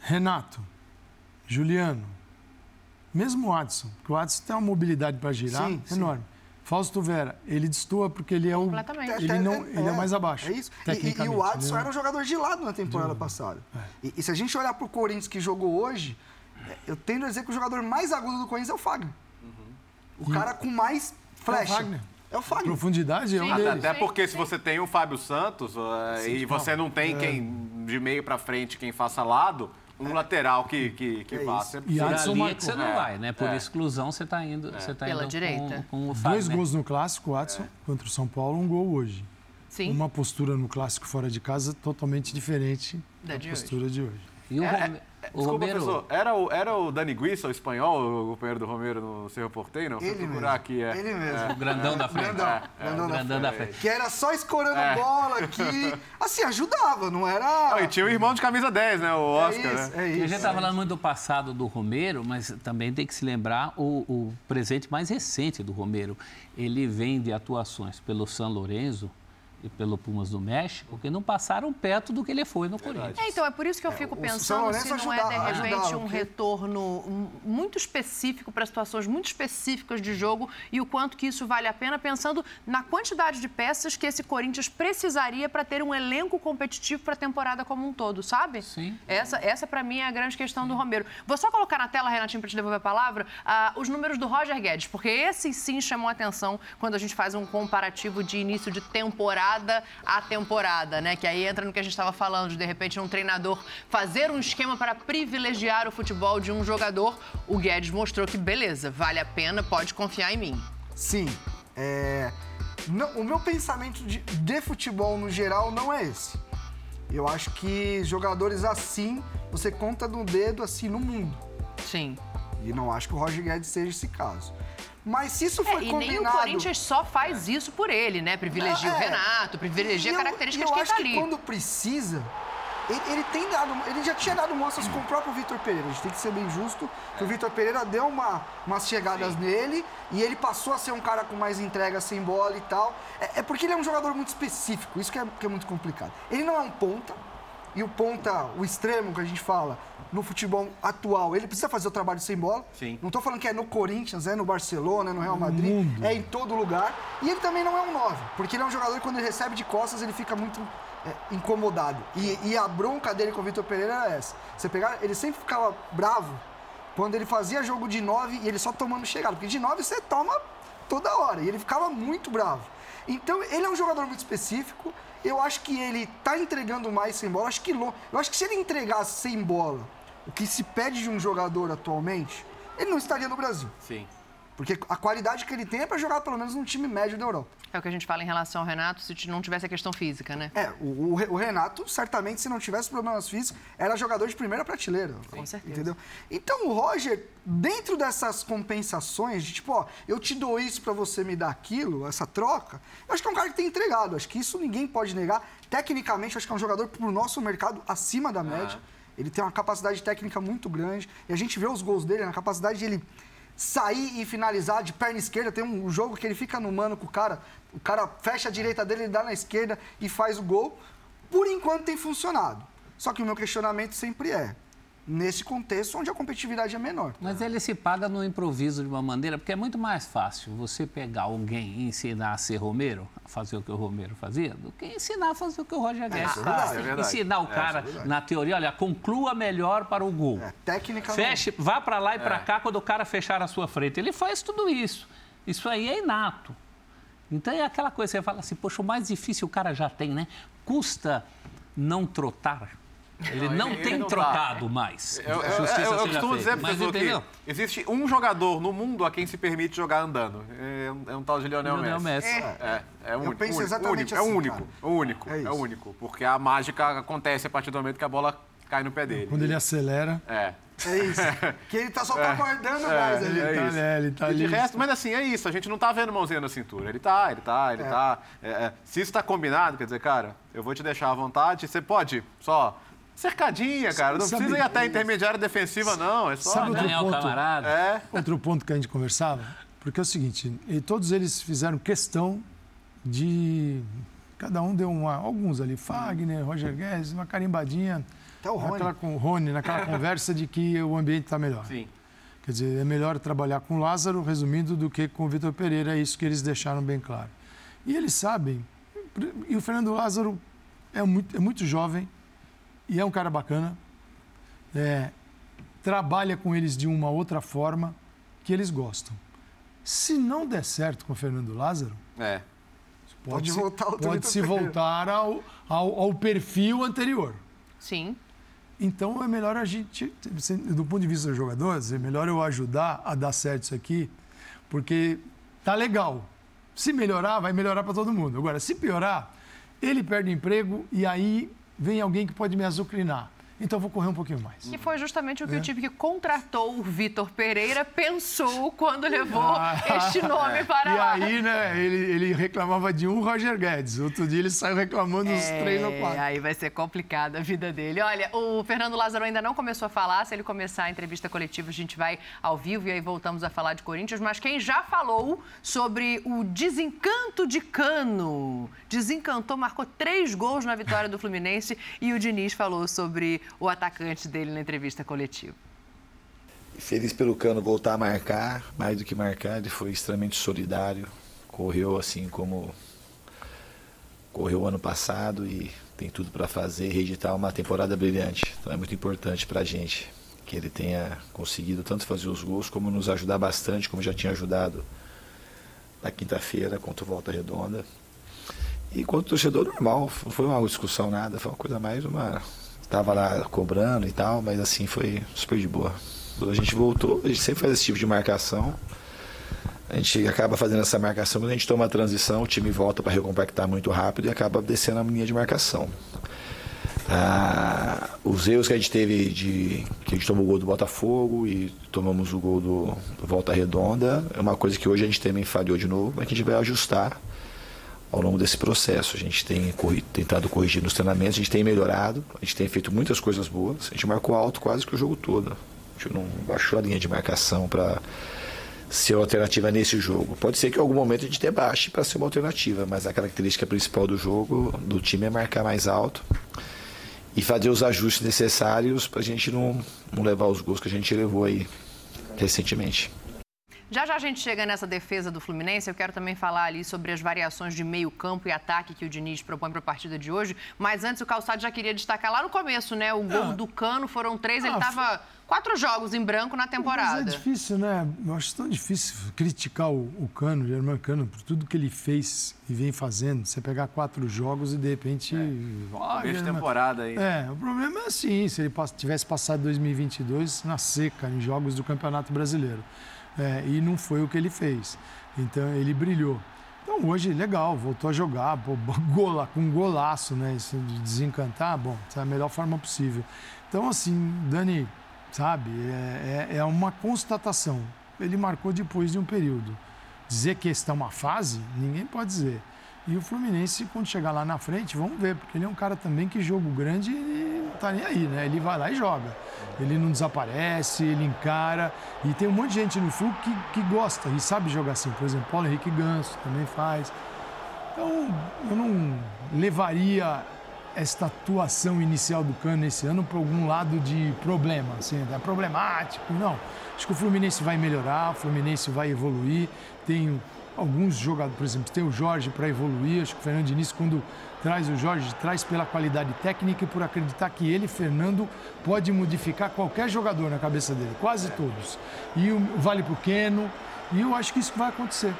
Renato, Juliano, mesmo o Adson, porque o Adson tem uma mobilidade para girar Sim, sim. Fausto Vera, ele destoa porque ele é o. Completamente. Ele, não, ele é, mais abaixo. É isso. E- E, e o Adson era um jogador de lado na temporada passada. E, e se a gente olhar pro Corinthians que jogou hoje, é, eu tendo a dizer que o jogador mais agudo do Corinthians é o Fagner. O cara com mais flecha. Wagner. É o Fagner. Profundidade é um Sim. Até, deles. até porque se você tem o Fábio Santos eh, e você não tem É. quem de meio pra frente quem faça lado, um lateral que, que, que É faça. E Adson ali é marcou. que você não É, vai, né? Por é. exclusão você está indo, você tá Pela indo direita. Com, com o Dois Fagner. gols no clássico, o Adson, contra o São Paulo, um gol hoje. Sim. Uma postura no clássico fora de casa totalmente diferente Da da de hoje. postura de hoje. E o, É, Rome- é, o Desculpa, Romero. professor, era o, era o Dani Guissa, o espanhol, o companheiro do Romero no Cerro Porteiro? Não? Fui Ele procurar mesmo. aqui. É. Ele mesmo. O grandão da frente. Grandão. É, grandão o da grandão da frente. Que era só escorando É. bola aqui. Assim, ajudava, não era. Não, e tinha o irmão de camisa 10, né? O é Oscar, isso, né? é E isso. a gente está falando muito do passado do Romero, mas também tem que se lembrar o, o presente mais recente do Romero. Ele vem de atuações pelo São Lourenço e pelo Pumas do México, que não passaram perto do que ele foi no Corinthians. É, então, é por isso que eu fico o São pensando se não ajudava- é, de repente, um porque- retorno muito específico para situações muito específicas de jogo e o quanto que isso vale a pena, pensando na quantidade de peças que esse Corinthians precisaria para ter um elenco competitivo para a temporada como um todo, sabe? Sim. Essa, essa para mim, é a grande questão do Romero. Vou só colocar na tela, Renatinho, para te devolver a palavra, ah, os números do Roger Guedes, porque esses sim chamam a atenção quando a gente faz um comparativo de início de temporada a temporada, né? Que aí entra no que a gente estava falando, de de repente um treinador fazer um esquema para privilegiar o futebol de um jogador. O Guedes mostrou que, beleza, vale a pena, pode confiar em mim. Sim. é, não- o meu pensamento de, de futebol no geral não é esse. Eu acho que jogadores assim, você conta no dedo assim no mundo. Sim. E não acho que o Roger Guedes seja esse caso. Mas se isso É, foi e combinado... nem o Corinthians só faz isso por ele, né? Privilegia o É. Renato, privilegia E eu- características e de quem acho tá que ali. quando precisa, ele, ele tem dado, ele já tinha dado mostras com o próprio Vitor Pereira. A gente tem que ser bem justo, que o Vitor Pereira deu uma, umas chegadas nele e ele passou a ser um cara com mais entrega sem bola e tal. É, é porque ele é um jogador muito específico, isso que é, que é muito complicado. Ele não é um ponta, e o ponta, o extremo que a gente fala, no futebol atual, ele precisa fazer o trabalho sem bola. Sim. Não tô falando que é no Corinthians, é no Barcelona, é no Real Madrid, mundo. é em todo lugar. E ele também não é um 9, porque ele é um jogador que quando ele recebe de costas, ele fica muito é, incomodado. E, e a bronca dele com o Vitor Pereira era essa. Você pegar, ele sempre ficava bravo quando ele fazia jogo de 9 e ele só tomando chegada, porque de 9 você toma toda hora. E ele ficava muito bravo. Então, ele é um jogador muito específico. Eu acho que ele tá entregando mais sem bola. Acho que eu acho que se ele entregasse sem bola o que se pede de um jogador atualmente, ele não estaria no Brasil. Sim. Porque a qualidade que ele tem é para jogar pelo menos num time médio da Europa. É o que a gente fala em relação ao Renato, se não tivesse a questão física, né? É, o, o Re- o Renato, certamente, se não tivesse problemas físicos, era jogador de primeira prateleira. Com certeza. Entendeu? Então, o Roger, dentro dessas compensações, de tipo, ó, eu te dou isso pra você me dar aquilo, essa troca, eu acho que é um cara que tem entregado. Acho que isso ninguém pode negar. Tecnicamente, acho que é um jogador pro nosso mercado acima da média. Ele tem uma capacidade técnica muito grande. E a gente vê os gols dele, na capacidade de ele sair e finalizar de perna esquerda. Tem um jogo que ele fica no mano com o cara, o cara fecha a direita dele, ele dá na esquerda e faz o gol. Por enquanto tem funcionado. Só que o meu questionamento sempre é: nesse contexto onde a competitividade é menor. Mas ele se paga no improviso de uma maneira, porque é muito mais fácil você pegar alguém e ensinar a ser Romero, a fazer o que o Romero fazia, do que ensinar a fazer o que o Roger Guedes é faz. verdade, é verdade. Ensinar o É, cara, é na teoria, olha, conclua melhor para o gol. É, técnica. Feche, vá para lá e para cá quando o cara fechar a sua frente. Ele faz tudo isso. Isso aí é inato. Então é aquela coisa, você fala assim, poxa, o mais difícil o cara já tem, né? Custa não trotar. Ele Não, não, ele- tem ele não tá. trocado mais. Eu, eu- eu- Justiça eu seja costumo feita. dizer, Mas entendeu? que existe um jogador no mundo a quem se permite jogar andando. É um, é um tal de Lionel, Lionel Messi. Messi. É, é único. penso único, exatamente único, É assim, o único, cara. é o único, É é, único. Porque a mágica acontece a partir do momento que a bola cai no pé dele. Quando ele acelera, É. É isso. que ele tá só tá guardando mais ali. é ele tá, isso. é, ele tá E de ali. resto, mas assim, é isso. A gente não tá vendo mãozinha na cintura. Ele tá, ele tá, ele tá. É, é, se isso tá combinado, quer dizer, cara, eu vou te deixar à vontade. Você pode só. Cercadinha, cara. Não Sabe- precisa ir até a intermediária defensiva, não. É só. Sabe outro Ganhar o ponto? camarada. É. Outro ponto que a gente conversava, porque é o seguinte, e todos eles fizeram questão de. Cada um deu uma. Alguns ali, Fagner, Roger Guedes, uma carimbadinha. Até o Rony. Naquela, com o Rony, naquela conversa de que o ambiente está melhor. Sim. Quer dizer, é melhor trabalhar com o Lázaro, resumindo, do que com o Vitor Pereira, é isso que eles deixaram bem claro. E eles sabem, e o Fernando Lázaro é muito, é muito jovem e é um cara bacana, é, trabalha com eles de uma outra forma que eles gostam. Se não der certo com o Fernando Lázaro, É. Pode se- voltar ao pode se voltar ao, ao, ao perfil anterior. Sim. Então é melhor a gente, do ponto de vista dos jogadores, é melhor eu ajudar a dar certo isso aqui, porque tá legal. Se melhorar, vai melhorar para todo mundo. Agora, se piorar, ele perde o emprego e aí vem alguém que pode me azucrinar. Então vou correr um pouquinho mais. Que foi justamente o que É. o time que contratou o Vitor Pereira pensou quando levou Ah, este nome para E lá. aí, né, ele, ele reclamava de um Roger Guedes. Outro dia ele saiu reclamando dos três ou É, quatro. aí vai ser complicada a vida dele. Olha, o Fernando Lázaro ainda não começou a falar. Se ele começar a entrevista coletiva, a gente vai ao vivo e aí voltamos a falar de Corinthians. Mas quem já falou sobre o desencanto de Cano. Desencantou, marcou três gols na vitória do Fluminense e o Diniz falou sobre o atacante dele na entrevista coletiva. Feliz pelo Cano voltar a marcar, mais do que marcar, ele foi extremamente solidário, correu assim como correu ano passado e tem tudo para fazer, reeditar uma temporada brilhante. Então é muito importante para a gente que ele tenha conseguido tanto fazer os gols como nos ajudar bastante, como já tinha ajudado na quinta-feira contra o Volta Redonda. E quanto torcedor normal, não foi uma discussão nada, foi uma coisa mais uma tava lá cobrando e tal, mas assim foi super de boa. A gente voltou, a gente sempre faz esse tipo de marcação. A gente acaba fazendo essa marcação, quando a gente toma a transição, o time volta para recompactar muito rápido e acaba descendo a linha de marcação. Ah, os erros que a gente teve de que a gente tomou o gol do Botafogo e tomamos o gol do, do Volta Redonda é uma coisa que hoje a gente também falhou de novo, mas que a gente vai ajustar ao longo desse processo. A gente tem tentado corrigir nos treinamentos, a gente tem melhorado, a gente tem feito muitas coisas boas. A gente marcou alto quase que o jogo todo. A gente não baixou a linha de marcação para ser uma alternativa nesse jogo. Pode ser que em algum momento a gente debaixe para ser uma alternativa, mas a característica principal do jogo, do time, é marcar mais alto e fazer os ajustes necessários para a gente não, não levar os gols que a gente levou aí recentemente. Já já a gente chega nessa defesa do Fluminense, eu quero também falar ali sobre as variações de meio campo e ataque que o Diniz propõe para a partida de hoje. Mas antes o Calçado já queria destacar lá no começo, né? O gol do Cano foram três, ele Ah, estava quatro jogos em branco na temporada. Mas é difícil, né? Eu acho tão difícil criticar o, o Cano, o Germán Cano, por tudo que ele fez e vem fazendo. Você pegar quatro jogos e de repente. Ah, de Germán- temporada aí. É, o problema é assim, se ele tivesse passado 2022 na seca, em jogos do Campeonato Brasileiro. É, e não foi o que ele fez. Então, ele brilhou. Então, hoje, legal, voltou a jogar, pô, gola, com golaço, né? Isso de desencantar, bom, é a melhor forma possível. Então, assim, Dani, sabe, é, é- é uma constatação. Ele marcou depois de um período. Dizer que está uma fase, ninguém pode dizer. E o Fluminense, quando chegar lá na frente, vamos ver, porque ele é um cara também que jogo grande ele tá nem aí, né? Ele vai lá e joga. Ele não desaparece, ele encara. E tem um monte de gente no Flu que, que gosta e sabe jogar assim. Por exemplo, Paulo Henrique Ganso também faz. Então, eu não levaria esta atuação inicial do Cano esse ano para algum lado de problema, assim, é problemático, não. Acho que o Fluminense vai melhorar, o Fluminense vai evoluir. Tem alguns jogadores, por exemplo, tem o Jorge para evoluir. Acho que o Fernando Diniz, quando traz o Jorge, traz pela qualidade técnica e por acreditar que ele, Fernando, pode modificar qualquer jogador na cabeça dele, quase todos. E o vale para o Keno, e eu acho que isso vai acontecer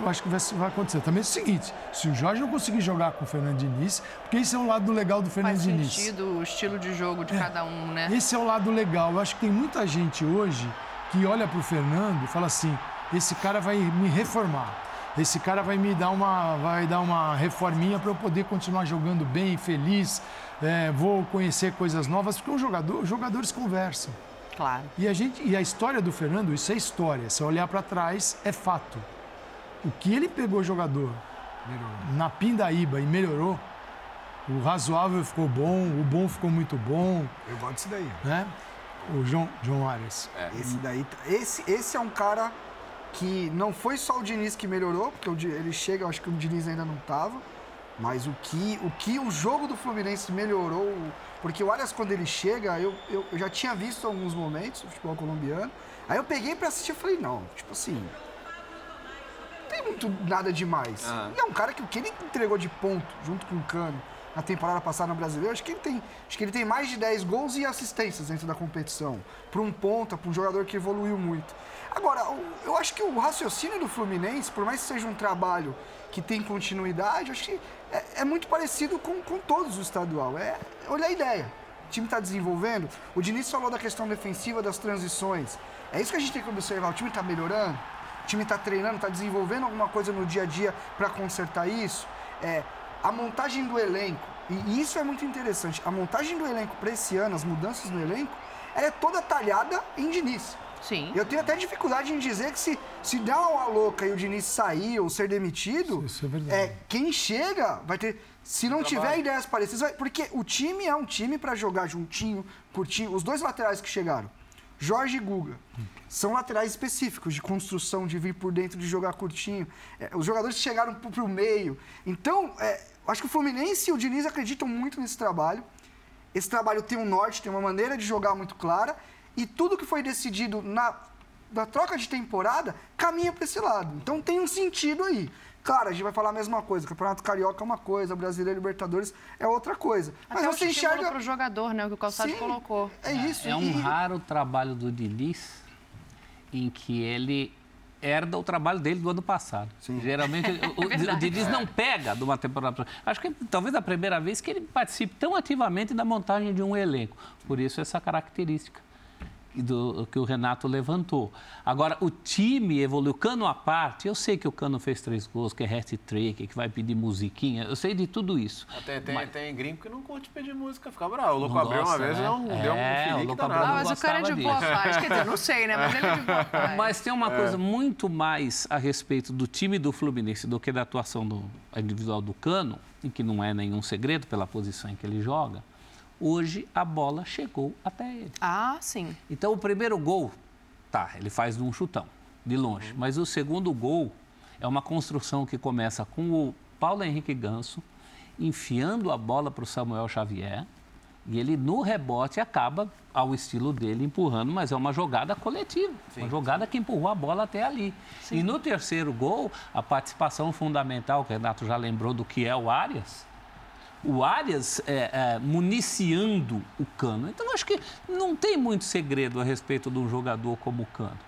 eu acho que vai, acontecer. Também é o seguinte, se o Jorge não conseguir jogar com o Fernando Diniz, porque esse é o lado legal do Fernando Faz Diniz. Faz sentido o estilo de jogo de é, cada um, né? Esse é o lado legal. Eu acho que tem muita gente hoje que olha para o Fernando e fala assim, esse cara vai me reformar. Esse cara vai me dar uma, vai dar uma reforminha para eu poder continuar jogando bem, feliz. É, vou conhecer coisas novas, porque um jogador, os jogadores conversam. Claro. E a, gente, e a história do Fernando, isso é história. Se olhar para trás, é fato o que ele pegou jogador melhorou. na Pindaíba e melhorou, o razoável ficou bom, o bom ficou muito bom. Eu gosto disso daí. Né? O João, João Arias. É. Esse daí, esse, esse é um cara que não foi só o Diniz que melhorou, porque ele chega, eu acho que o Diniz ainda não estava, mas o que, o que o jogo do Fluminense melhorou, porque o Arias quando ele chega, eu, eu, eu já tinha visto alguns momentos do futebol colombiano, aí eu peguei para assistir e falei, não, tipo assim, tem muito nada demais. E é um cara que o que ele entregou de ponto junto com o Cano na temporada passada no Brasileiro, acho que ele tem, acho que ele tem mais de 10 gols e assistências dentro da competição. Para um ponta, para um jogador que evoluiu muito. Agora, eu acho que o raciocínio do Fluminense, por mais que seja um trabalho que tem continuidade, acho que é, é muito parecido com, com todos o estadual. É olha a ideia. O time está desenvolvendo. O Diniz falou da questão defensiva das transições. É isso que a gente tem que observar. O time está melhorando time está treinando, está desenvolvendo alguma coisa no dia a dia para consertar isso. É, a montagem do elenco, e isso é muito interessante, a montagem do elenco para esse ano, as mudanças no elenco, ela é toda talhada em Diniz. Sim. Eu tenho até dificuldade em dizer que se, se der uma louca e o Diniz sair ou ser demitido, isso é, verdade. é quem chega vai ter. Se não tiver ideias parecidas, vai, porque o time é um time para jogar juntinho, curtinho. Os dois laterais que chegaram, Jorge e Guga são laterais específicos, de construção, de vir por dentro, de jogar curtinho. É, os jogadores chegaram para o meio. Então, é, acho que o Fluminense e o Diniz acreditam muito nesse trabalho. Esse trabalho tem um norte, tem uma maneira de jogar muito clara. E tudo que foi decidido na, na troca de temporada caminha para esse lado. Então, tem um sentido aí. Claro, a gente vai falar a mesma coisa. O Campeonato Carioca é uma coisa, o Brasileiro Libertadores é outra coisa. Mas Até você enxerga para o jogador, né? O que o Calçado Sim, colocou. É isso. É, é um raro trabalho do Diniz em que ele herda o trabalho dele do ano passado. Sim. Geralmente o, é o, Diniz não pega de uma temporada. Acho que talvez a primeira vez que ele participe tão ativamente da montagem de um elenco. Por isso essa característica do, que o Renato levantou. Agora, o time evoluiu, cano à parte, eu sei que o Cano fez três gols, que é hat-trick, que vai pedir musiquinha, eu sei de tudo isso. Tem, tem, mas... tem gringo que não curte pedir música, fica bravo. O Louco abriu uma vez né? não é, deu um filique danado. Ah, mas o cara é de boa paz, quer dizer, não sei, né, mas ele é de boa paz. Mas tem uma é. coisa muito mais a respeito do time do Fluminense do que da atuação do, individual do Cano, em que não é nenhum segredo pela posição em que ele joga, Hoje a bola chegou até ele. Ah, sim. Então o primeiro gol, tá, ele faz de um chutão, de longe. Mas o segundo gol é uma construção que começa com o Paulo Henrique Ganso enfiando a bola para o Samuel Xavier. E ele, no rebote, acaba, ao estilo dele, empurrando, mas é uma jogada coletiva. Sim, uma jogada sim. que empurrou a bola até ali. Sim. E no terceiro gol, a participação fundamental, que o Renato já lembrou do que é o Arias, o Arias é, é, municiando o Cano. Então, acho que não tem muito segredo a respeito de um jogador como o Cano.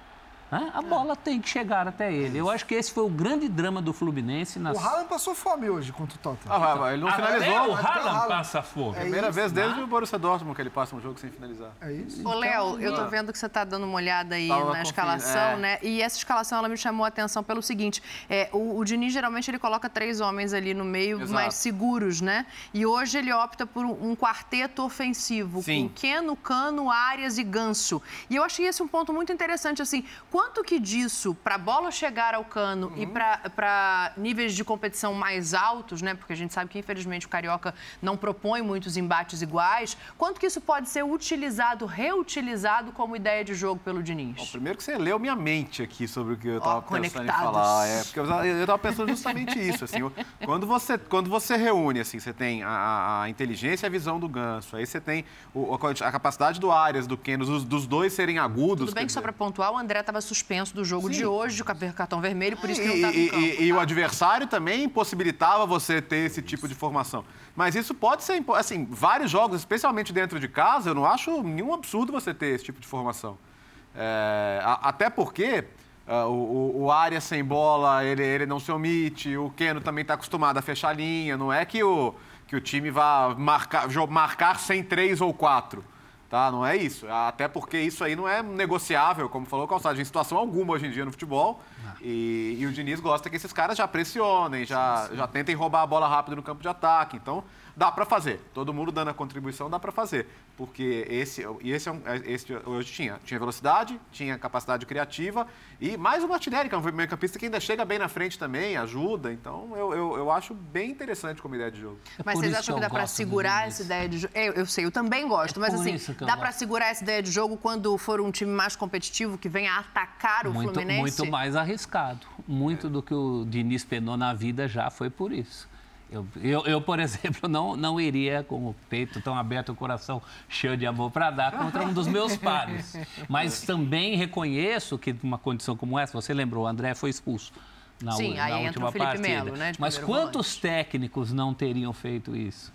Né? A bola tem que chegar até ele. Eu acho que esse foi o grande drama do Fluminense. Nas... O Haaland passou fome hoje contra o Tottenham. Ah, vai, ele não finalizou. É, o Haaland passa fome. É Primeira isso, vez desde né? o Borussia Dortmund que ele passa um jogo sem finalizar. É isso. Ô, Léo, então, eu tô vendo que você tá dando uma olhada aí Tava na escalação, é. né? E essa escalação, ela me chamou a atenção pelo seguinte. É, o, o Diniz, geralmente, ele coloca três homens ali no meio, Exato. mais seguros, né? E hoje ele opta por um quarteto ofensivo, Sim. com Keno, Cano, Arias e Ganso. E eu achei esse um ponto muito interessante, assim, quando quanto que disso, para a bola chegar ao cano uhum. e para níveis de competição mais altos, né? Porque a gente sabe que, infelizmente, o Carioca não propõe muitos embates iguais. Quanto que isso pode ser utilizado, reutilizado como ideia de jogo pelo Diniz? Bom, primeiro que você leu minha mente aqui sobre o que eu estava pensando em falar. É, porque eu estava pensando justamente isso. Assim, quando, você, quando você reúne, assim, você tem a, a inteligência e a visão do ganso, aí você tem o, a capacidade do Arias, do Kenos, dos, dos dois serem agudos. Tudo bem que dizer... só para pontuar, o André estava suspenso do jogo Sim. de hoje, de cartão vermelho, por isso que não estava em campo. E, e, o tá? adversário também possibilitava você ter esse tipo de formação. Mas isso pode ser, assim, vários jogos, especialmente dentro de casa, eu não acho nenhum absurdo você ter esse tipo de formação. É, até porque uh, o, o área sem bola, ele, ele não se omite, o Keno também está acostumado a fechar a linha, não é que o, que o time vá marcar, marcar sem três ou quatro. Tá? Não é isso. Até porque isso aí não é negociável, como falou o Calçado, em situação alguma hoje em dia no futebol. E, e, o Diniz gosta que esses caras já pressionem, já, já tentem roubar a bola rápido no campo de ataque. Então, dá para fazer. Todo mundo dando a contribuição, dá para fazer. Porque esse, e esse, é um, é, esse hoje tinha. Tinha velocidade, tinha capacidade criativa e mais o Martinelli, que é um meio campista que ainda chega bem na frente também, ajuda. Então, eu, eu, eu acho bem interessante como ideia de jogo. É mas vocês acham que, que dá para segurar essa ideia de jogo? Eu, eu, sei, eu também gosto, é mas assim, dá para segurar essa ideia de jogo quando for um time mais competitivo que venha atacar o muito, Fluminense? Muito mais arriscado. Muito é. do que o Diniz penou na vida já foi por isso. Eu, eu, eu, por exemplo, não, não iria com o peito tão aberto, o coração cheio de amor para dar contra um dos meus pares. Mas também reconheço que numa condição como essa, você lembrou, o André foi expulso na, Sim, na aí última entra o Felipe partida. Melo, né, Mas quantos volante. técnicos não teriam feito isso?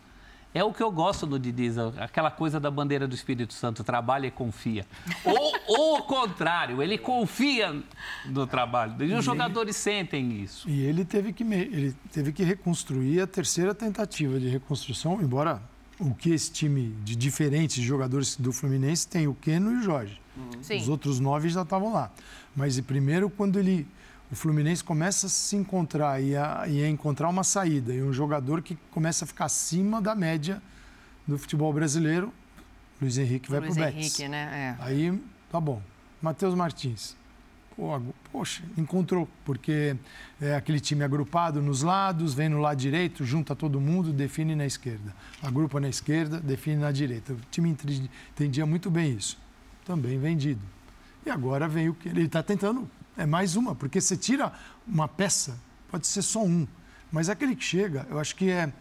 É o que eu gosto do Diniz, aquela coisa da bandeira do Espírito Santo, trabalha e confia. Ou, ou o contrário, ele confia no trabalho. E os jogadores sentem isso. E ele teve, que, ele teve que reconstruir a terceira tentativa de reconstrução, embora o que esse time de diferentes jogadores do Fluminense tem, o Keno e o Jorge. Uhum. Os outros nove já estavam lá. Mas primeiro, quando ele o Fluminense começa a se encontrar e a, e a, encontrar uma saída e um jogador que começa a ficar acima da média do futebol brasileiro, Luiz Henrique vai para o Betis. Henrique, né? É. Aí, tá bom. Matheus Martins. Pô, poxa, encontrou, porque é aquele time agrupado nos lados, vem no lado direito, junta todo mundo, define na esquerda. Agrupa na esquerda, define na direita. O time entendia muito bem isso. Também vendido. E agora vem o que ele está tentando é mais uma, porque você tira uma peça, pode ser só um. Mas aquele que chega, eu acho que é.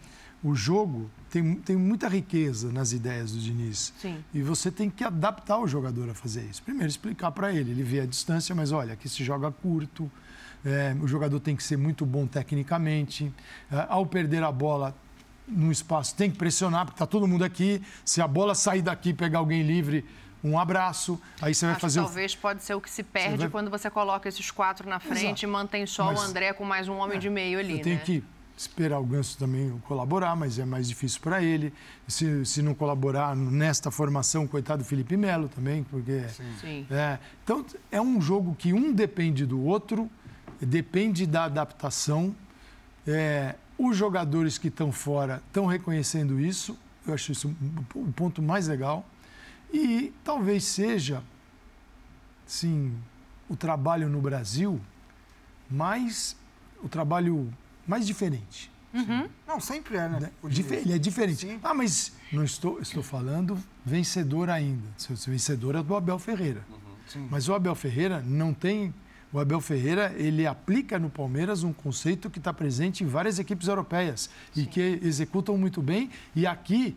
O jogo tem, tem muita riqueza nas ideias do Diniz. Sim. E você tem que adaptar o jogador a fazer isso. Primeiro, explicar para ele. Ele vê a distância, mas olha, aqui se joga curto. É, o jogador tem que ser muito bom tecnicamente. É, ao perder a bola no espaço, tem que pressionar, porque está todo mundo aqui. Se a bola sair daqui e pegar alguém livre, um abraço, aí você vai Acho fazer. talvez o... pode ser o que se perde vai... quando você coloca esses quatro na frente Exato. e mantém só mas, o André com mais um homem é, de meio ali. Eu tenho né? que esperar o Ganso também colaborar, mas é mais difícil para ele. Se, se não colaborar nesta formação, coitado do Felipe Melo também, porque. Sim. É, então, é um jogo que um depende do outro, depende da adaptação. É, os jogadores que estão fora estão reconhecendo isso. Eu acho isso o ponto mais legal. E talvez seja, sim, o trabalho no Brasil mais o trabalho mais diferente. Uhum. Não, sempre é, né? Ele é diferente. Sim. Ah, mas não estou, estou falando vencedor ainda. Seu vencedor é do Abel Ferreira. Uhum. Mas o Abel Ferreira não tem. O Abel Ferreira ele aplica no Palmeiras um conceito que está presente em várias equipes europeias Sim. e que executam muito bem. E aqui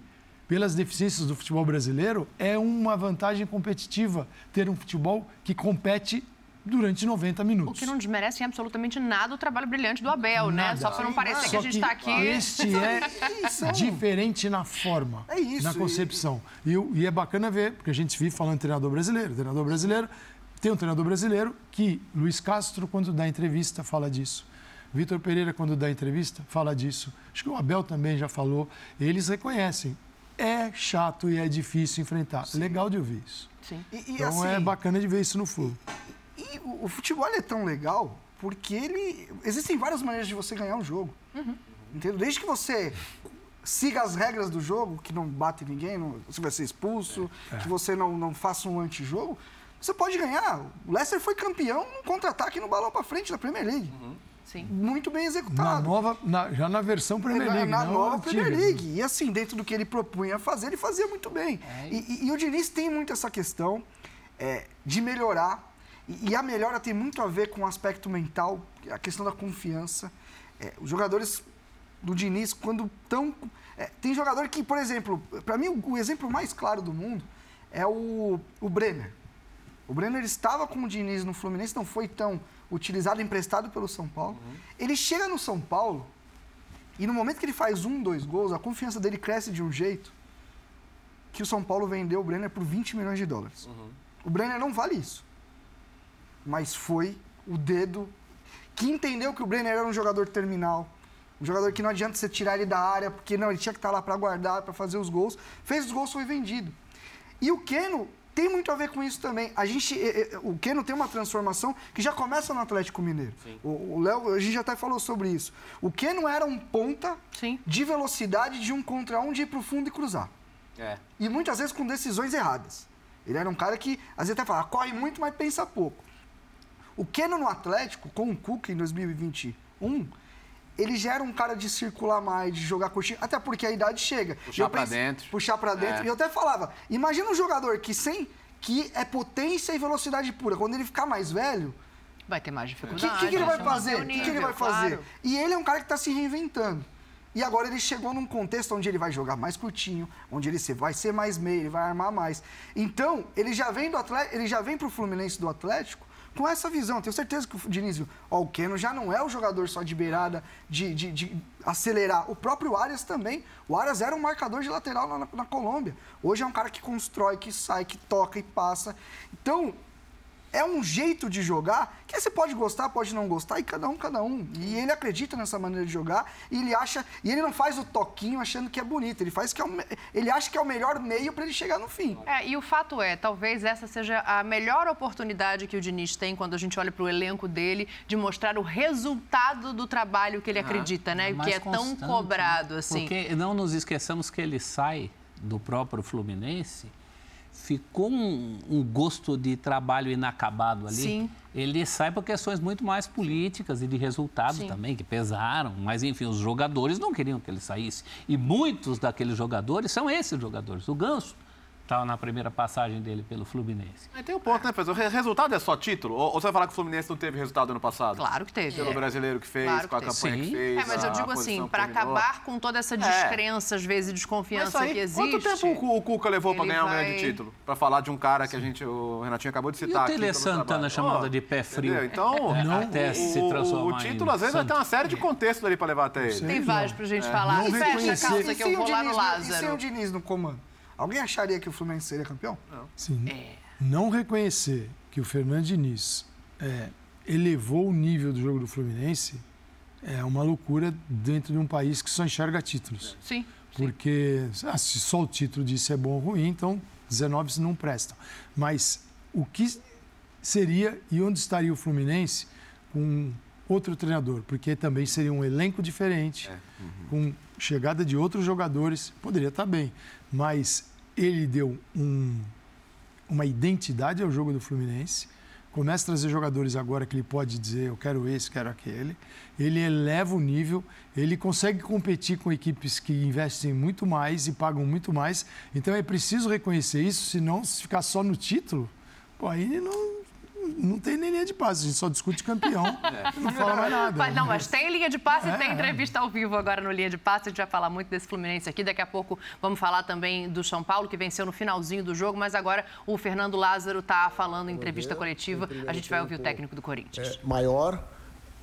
pelas deficiências do futebol brasileiro, é uma vantagem competitiva ter um futebol que compete durante 90 minutos. O que não desmerece absolutamente nada o trabalho brilhante do Abel, né? nada. né? Só para não parecer Só que a gente está aqui. Este é diferente na forma, é isso, na concepção. E, e, é bacana ver, porque a gente vive falando treinador brasileiro. Treinador brasileiro tem um treinador brasileiro que Luiz Castro, quando dá entrevista, fala disso. Vitor Pereira, quando dá entrevista, fala disso. Acho que o Abel também já falou. Eles reconhecem é chato e é difícil enfrentar. Sim. Legal de ouvir isso. Sim. E, e, então é assim, é bacana de ver isso no Flu. E, e o, o, futebol é tão legal porque ele. Existem várias maneiras de você ganhar um jogo. Uhum. Entendeu? Desde que você siga as regras do jogo, que não bate ninguém, não, você vai ser expulso, é. que você não, não faça um antijogo. Você pode ganhar. O Leicester foi campeão no contra-ataque no balão para frente da Premier League. Sim. Muito bem Na executado. nova, na- já na versão Premier Na- League. na não nova antiga. Premier League. E assim, dentro do que ele propunha fazer, ele fazia muito bem. E, e- e o Diniz tem muito essa questão é, de melhorar. E, e a melhora tem muito a ver com o aspecto mental, a questão da confiança. É, os jogadores do Diniz, quando estão. tem jogador que, por exemplo, para mim, o, o exemplo mais claro do mundo é o, o Brenner. O Brenner estava com o Diniz no Fluminense, não foi tão utilizado, emprestado pelo São Paulo. Ele chega no São Paulo e no momento que ele faz um, dois gols, a confiança dele cresce de um jeito que o São Paulo vendeu o Brenner por 20 milhões de dólares. O Brenner não vale isso. Mas foi o dedo que entendeu que o Brenner era um jogador terminal. Um jogador que não adianta você tirar ele da área, porque não, ele tinha que estar lá para guardar, para fazer os gols. Fez os gols, foi vendido. E o Keno tem muito a ver com isso também. A gente, eh, eh, o Keno tem uma transformação que já começa no Atlético Mineiro. O o Léo, a gente já até falou sobre isso. O Keno era um ponta Sim. de velocidade de um contra um, de ir para o fundo e cruzar. É. E muitas vezes com decisões erradas. Ele era um cara que, às vezes até fala, corre muito, mas pensa pouco. O Keno no Atlético, com o Cuca em 2021, ele já era um cara de circular mais, de jogar curtinho, até porque a idade chega. Puxar Eu pra dentro. Puxar pra dentro. É. E eu até falava, imagina um jogador que sem que é potência e velocidade pura. Quando ele ficar mais velho, Vai ter mais o que, dificuldade. que que ele vai manter fazer? o que, que ele vai fazer? claro. E ele é um cara que está se reinventando. E agora ele chegou num contexto onde ele vai jogar mais curtinho, onde ele se- vai ser mais meio, ele vai armar mais. Então, ele já vem do Atlético, ele já vem pro Fluminense do Atlético com essa visão. Tenho certeza que o Diniz viu. Ó, o Keno já não é o jogador só de beirada, de, de- de acelerar. O próprio Arias também. O Arias era um marcador de lateral na, na Colômbia. Hoje é um cara que constrói, que sai, que toca e passa. Então, é um jeito de jogar que você pode gostar, pode não gostar, e cada um, cada um. E ele acredita nessa maneira de jogar, e ele acha. E ele não faz o toquinho achando que é bonito, ele faz que é o, ele acha que é o melhor meio para ele chegar no fim. É, e o fato é, talvez essa seja a melhor oportunidade que o Diniz tem quando a gente olha para o elenco dele de mostrar o resultado do trabalho que ele acredita, né? mais que é tão constante, cobrado né? assim. Porque não nos esqueçamos que ele sai do próprio Fluminense, ficou um, um gosto de trabalho inacabado ali. Sim. Ele sai por questões muito mais políticas e de resultados Sim. também, que pesaram. Mas, enfim, os jogadores não queriam que ele saísse. E muitos daqueles jogadores são esses jogadores. O Ganso estava na primeira passagem dele pelo Fluminense. Mas tem um ponto, né, professor? O re- resultado é só título? Ou, ou você vai falar que o Fluminense não teve resultado ano passado? Claro que teve. Pelo É. brasileiro que fez, Claro com a que campanha teve. que Sim. fez. É, mas eu digo assim, para que acabar com toda essa descrença, às vezes, e desconfiança aí, que existe. Quanto tempo o, o Cuca levou para ganhar um vai- grande título? Para falar de um cara que a gente, o Renatinho acabou de E citar o aqui. Tele Santana chamado Ó, de pé frio? entendeu? Então, Não, o- até se o- transformar O título, às vezes, vai ter uma série de contextos ali para levar até ele. Tem vários pra gente falar. Não E fecha a calça E que eu o vou lá no no- E Lázaro. o Diniz no comando? Alguém acharia que o Fluminense seria campeão? Sim. É. Não reconhecer que o Fernando Diniz é, elevou o nível do jogo do Fluminense é uma loucura dentro de um país que só enxerga títulos. Sim. Porque ah, se só o título disso é bom ou ruim, então 19 não prestam. Mas o que seria e onde estaria o Fluminense com outro treinador? Porque também seria um elenco diferente, com chegada de outros jogadores, poderia estar bem. Mas ele deu um- uma identidade ao jogo do Fluminense. Começa a trazer jogadores agora que ele pode dizer eu quero esse, quero aquele. Ele eleva o nível, ele consegue competir com equipes que investem muito mais e pagam muito mais. Então é preciso reconhecer isso, senão se ficar só no título, pô, aí não, não tem nem linha de passe, a gente só discute campeão, não fala mais nada. Mas, não, mas tem linha de passe e É, tem é. entrevista ao vivo agora no Linha de Passe. A gente vai falar muito desse Fluminense aqui. Daqui a pouco vamos falar também do São Paulo, que venceu no finalzinho do jogo. Mas agora o Fernando Lázaro está falando em entrevista coletiva. A gente vai ouvir o técnico do Corinthians. maior,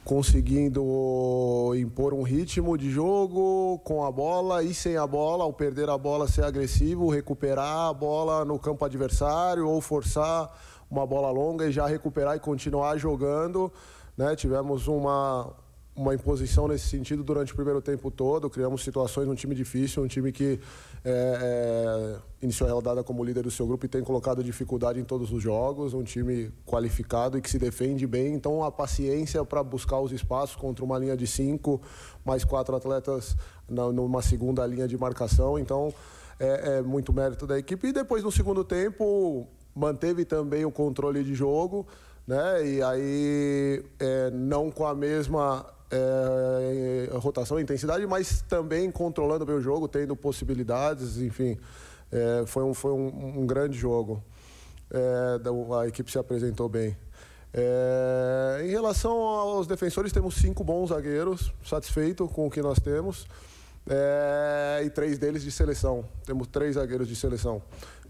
conseguindo impor um ritmo de jogo com a bola e sem a bola, ao perder a bola ser agressivo, recuperar a bola no campo adversário ou forçar uma bola longa e já recuperar e continuar jogando. Né? Tivemos uma, uma imposição nesse sentido durante o primeiro tempo todo, criamos situações num time difícil, um time que é, é, iniciou a rodada como líder do seu grupo e tem colocado dificuldade em todos os jogos, um time qualificado e que se defende bem, então a paciência para buscar os espaços contra uma linha de cinco, mais quatro atletas na, numa segunda linha de marcação, então é, é muito mérito da equipe. E depois no segundo tempo manteve também o controle de jogo, né? E aí é, não com a mesma é, rotação e intensidade, mas também controlando bem o jogo, tendo possibilidades, enfim. É, foi um, foi um, um grande jogo. É, a equipe se apresentou bem. É, em relação aos defensores, temos cinco bons zagueiros, satisfeito com o que nós temos. É, e três deles de seleção. Temos três zagueiros de seleção.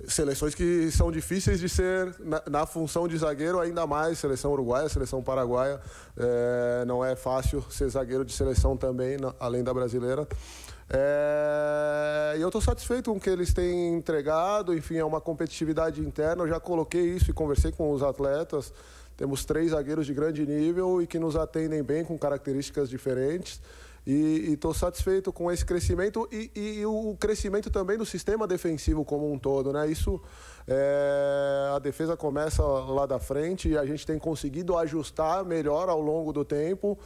Seleções que são difíceis de ser na, na função de zagueiro, ainda mais seleção uruguaia, seleção paraguaia. É, não é fácil ser zagueiro de seleção também, na, além da brasileira. É, e eu estou satisfeito com o que eles têm entregado. Enfim, é uma competitividade interna. Eu já coloquei isso e conversei com os atletas. Temos três zagueiros de grande nível e que nos atendem bem com características diferentes. E estou satisfeito com esse crescimento e, e, o crescimento também do sistema defensivo como um todo. Né? Isso, é, a defesa começa lá da frente e a gente tem conseguido ajustar melhor ao longo do tempo.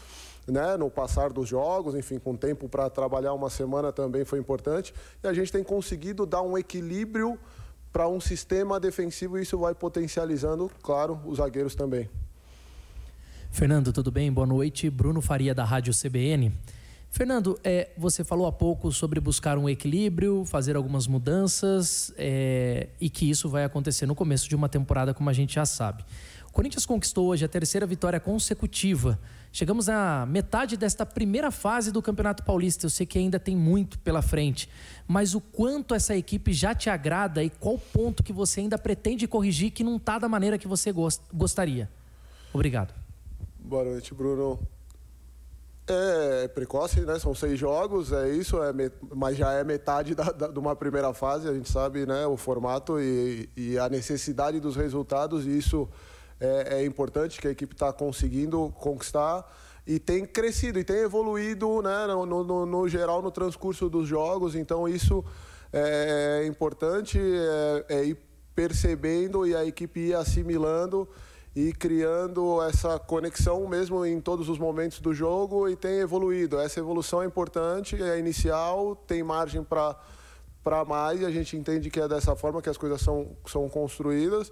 Né, no passar dos jogos, enfim, com tempo para trabalhar uma semana também foi importante. E a gente tem conseguido dar um equilíbrio para um sistema defensivo e isso vai potencializando, claro, os zagueiros também. Fernando, tudo bem? Boa noite. Bruno Faria, da Rádio CBN. Fernando, é, você falou há pouco sobre buscar um equilíbrio, fazer algumas mudanças é, e que isso vai acontecer no começo de uma temporada, como a gente já sabe. O Corinthians conquistou hoje a terceira vitória consecutiva. Chegamos à metade desta primeira fase do Campeonato Paulista. Eu sei que ainda tem muito pela frente, mas o quanto essa equipe já te agrada e qual ponto que você ainda pretende corrigir que não está da maneira que você gostaria? Obrigado. Boa noite, Bruno. É, precoce, né? São seis jogos, é isso, é met... mas já é metade da, da, de uma primeira fase. A gente sabe, né, o formato e, e a necessidade dos resultados. E isso é, é importante que a equipe está conseguindo conquistar e tem crescido e tem evoluído, né, no, no, no geral no transcurso dos jogos. Então isso é, é importante, é, é ir percebendo e a equipe ir assimilando e criando essa conexão mesmo em todos os momentos do jogo e tem evoluído. Essa evolução é importante, é inicial, tem margem para para mais e a gente entende que é dessa forma que as coisas são, são construídas.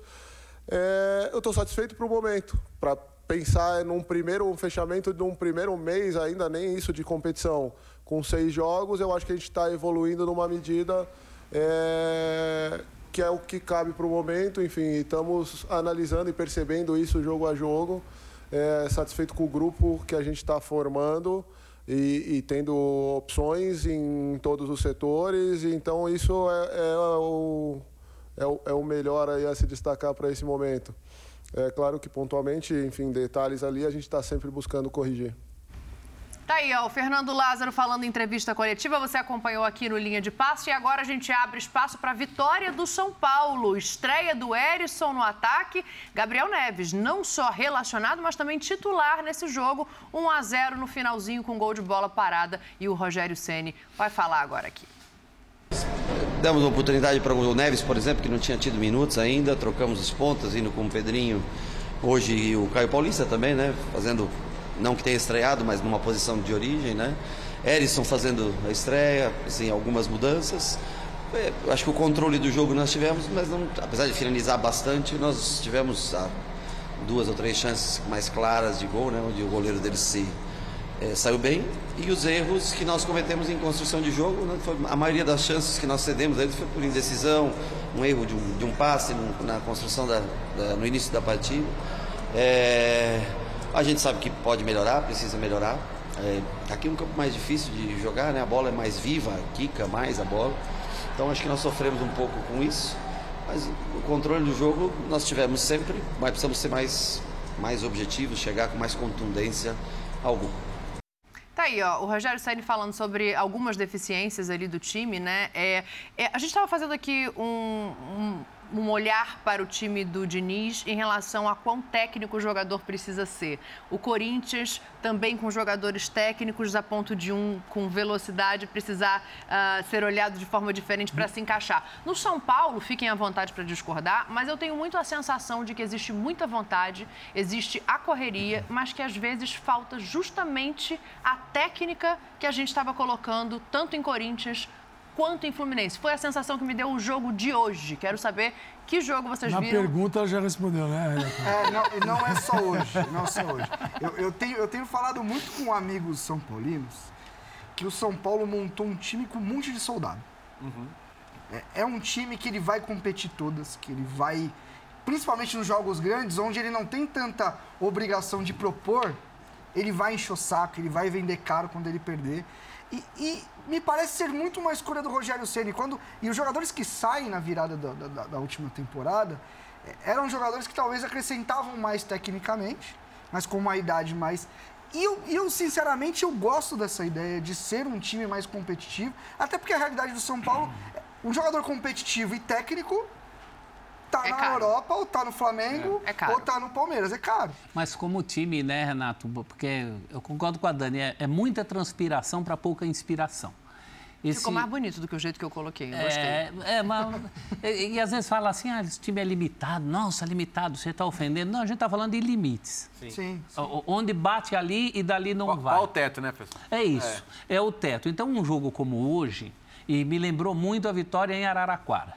É, eu estou satisfeito para o momento, para pensar num primeiro um fechamento de um primeiro mês, ainda nem isso de competição, com seis jogos, eu acho que a gente está evoluindo numa medida é, que é o que cabe para o momento. Enfim, estamos analisando e percebendo isso jogo a jogo. É, satisfeito com o grupo que a gente está formando e, e, tendo opções em todos os setores. Então, isso é, é, o, é, o, é o melhor a se destacar para esse momento. É claro que pontualmente, enfim, detalhes ali a gente está sempre buscando corrigir. Tá aí, ó, o Fernando Lázaro falando em entrevista coletiva, você acompanhou aqui no Linha de Passo e agora a gente abre espaço para a vitória do São Paulo. Estreia do Erisson no ataque. Gabriel Neves, não só relacionado, mas também titular nesse jogo. 1 a 0 no finalzinho com gol de bola parada e o Rogério Ceni vai falar agora aqui. Damos oportunidade para o Neves, por exemplo, que não tinha tido minutos ainda, trocamos os pontas, indo com o Pedrinho hoje o Caio Paulista também, né? Fazendo não que tenha estreado, mas numa posição de origem, né? Erisson fazendo a estreia, assim, algumas mudanças. É, acho que o controle do jogo nós tivemos, mas não, apesar de finalizar bastante, nós tivemos ah, duas ou três chances mais claras de gol, né? Onde o goleiro dele se é, saiu bem e os erros que nós cometemos em construção de jogo, né? foi, a maioria das chances que nós cedemos eles foi por indecisão, um erro de um, de um passe no, na construção da, da, no início da partida. É, a gente sabe que pode melhorar, precisa melhorar. É, aqui é um campo mais difícil de jogar, né? A bola é mais viva, quica mais a bola. Então acho que nós sofremos um pouco com isso. Mas o controle do jogo nós tivemos sempre, mas precisamos ser mais, mais objetivos, chegar com mais contundência gol. Tá aí, ó, o Rogério Saini falando sobre algumas deficiências ali do time, né? É, é a gente estava fazendo aqui um, um um olhar para o time do Diniz em relação a quão técnico o jogador precisa ser. O Corinthians também com jogadores técnicos a ponto de um com velocidade precisar uh, ser olhado de forma diferente para se encaixar. No São Paulo, fiquem à vontade para discordar, mas eu tenho muito a sensação de que existe muita vontade, existe a correria, mas que às vezes falta justamente a técnica que a gente estava colocando tanto em Corinthians quanto em Fluminense. Foi a sensação que me deu o jogo de hoje. Quero saber que jogo vocês Na viram. pergunta ela já respondeu, né? É, não, e não é só hoje, não é só hoje. Eu, eu tenho, eu tenho falado muito com amigos são paulinos que o São Paulo montou um time com um monte de soldado. É, é um time que ele vai competir todas, que ele vai, principalmente nos jogos grandes, onde ele não tem tanta obrigação de propor, ele vai encher o saco, ele vai vender caro quando ele perder. E, e me parece ser muito uma escolha do Rogério Ceni quando E os jogadores que saem na virada da, da- da última temporada eh, eram jogadores que talvez acrescentavam mais tecnicamente, mas com uma idade mais. E eu, eu, sinceramente, eu gosto dessa ideia de ser um time mais competitivo, até porque a realidade do São Paulo, um jogador competitivo e técnico tá É na caro. Europa, ou tá no Flamengo, É ou tá no Palmeiras. É caro. Mas como time, né, Renato? Porque eu concordo com a Dani, é, é muita transpiração para pouca inspiração. Esse- Ficou mais bonito do que o jeito que eu coloquei. Eu gostei. É, é mas, e, e às vezes fala assim, ah, esse time é limitado. Nossa, limitado, você está ofendendo. Não, a gente está falando de limites. Sim. O- Onde bate ali e dali não Qual, vai. qual o teto, né, pessoal? É isso, é. o teto. Então, um jogo como hoje, e me lembrou muito a vitória em Araraquara.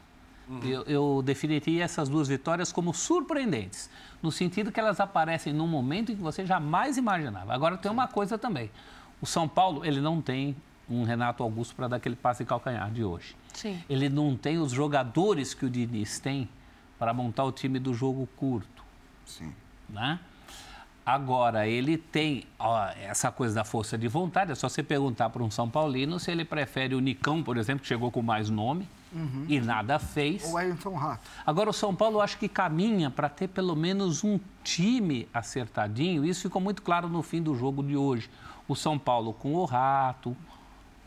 Eu, eu definiria essas duas vitórias como surpreendentes, no sentido que elas aparecem num momento em que você jamais imaginava. Agora, tem uma coisa também. O São Paulo, ele não tem um Renato Augusto para dar aquele passe de calcanhar de hoje. Sim. Ele não tem os jogadores que o Diniz tem para montar o time do jogo curto Sim. né? Agora, ele tem ó, essa coisa da força de vontade. É só você perguntar para um São Paulino se ele prefere o Nicão, por exemplo, que chegou com mais nome e nada fez. Ou Wellington Rato. Agora, o São Paulo acho que caminha para ter pelo menos um time acertadinho. Isso ficou muito claro no fim do jogo de hoje. O São Paulo com o Rato,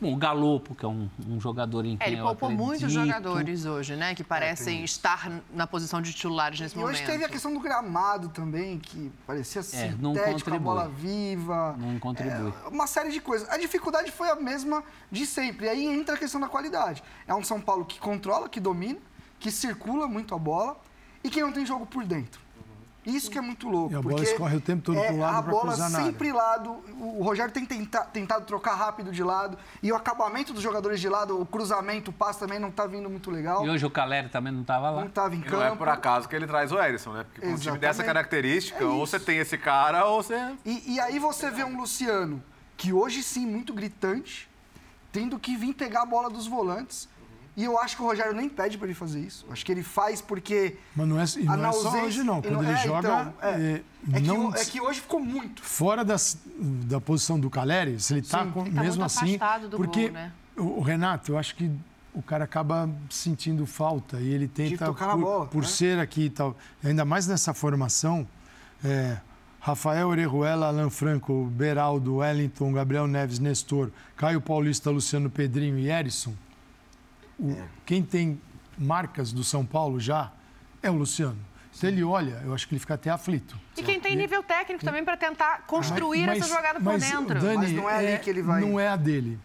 com o Galopo, que é um, um jogador em É, quem ele eu poupou muitos jogadores hoje, né? Que parecem estar na posição de titulares nesse E momento. hoje teve a questão do gramado também, que parecia É, não sintético, a bola viva. Não contribui. É, uma série de coisas. A dificuldade foi a mesma de sempre. E aí entra a questão da qualidade. É um São Paulo que controla, que domina, que circula muito a bola e que não tem jogo por dentro. Isso que é muito louco. E a bola porque escorre o tempo todo é, pro lado A bola cruzar na área. sempre lado. O Rogério tem tenta- tentado trocar rápido de lado. E o acabamento dos jogadores de lado, o cruzamento, o passe também não tá vindo muito legal. E hoje o Caleri também não estava lá. Não tava em E campo. não é por acaso que ele traz o Erisson, né? Porque com um time dessa Exatamente. característica, É ou você tem esse cara, ou você. E, e aí você vê um Luciano, que hoje sim, muito gritante, tendo que vir pegar a bola dos volantes. E eu acho que o Rogério nem pede para ele fazer isso. Eu Acho que ele faz porque. Mas não é, e a não é só hoje, não. Quando ele é, joga, então, é. é, É, que, não, o- é que hoje ficou muito. fora das- da posição do Caleri, se ele está Ele tá mesmo muito assim. afastado do porque gol, né? o, Renato, eu acho que o cara acaba sentindo falta e ele tenta, tocar na por, bola, por né? ser aqui e tal, ainda mais nessa formação, é, Rafael Orejuela, Alan Franco, Beraldo, Wellington, Gabriel Neves, Nestor, Caio Paulista, Luciano Pedrinho e Erisson. O- É. Quem tem marcas do São Paulo já é o Luciano. Se ele olha, eu acho que ele fica até aflito. E quem tem nível técnico também para tentar construir Mas- essa jogada por mas, dentro. Dani, Mas não é ali que ele vai- Não é a dele.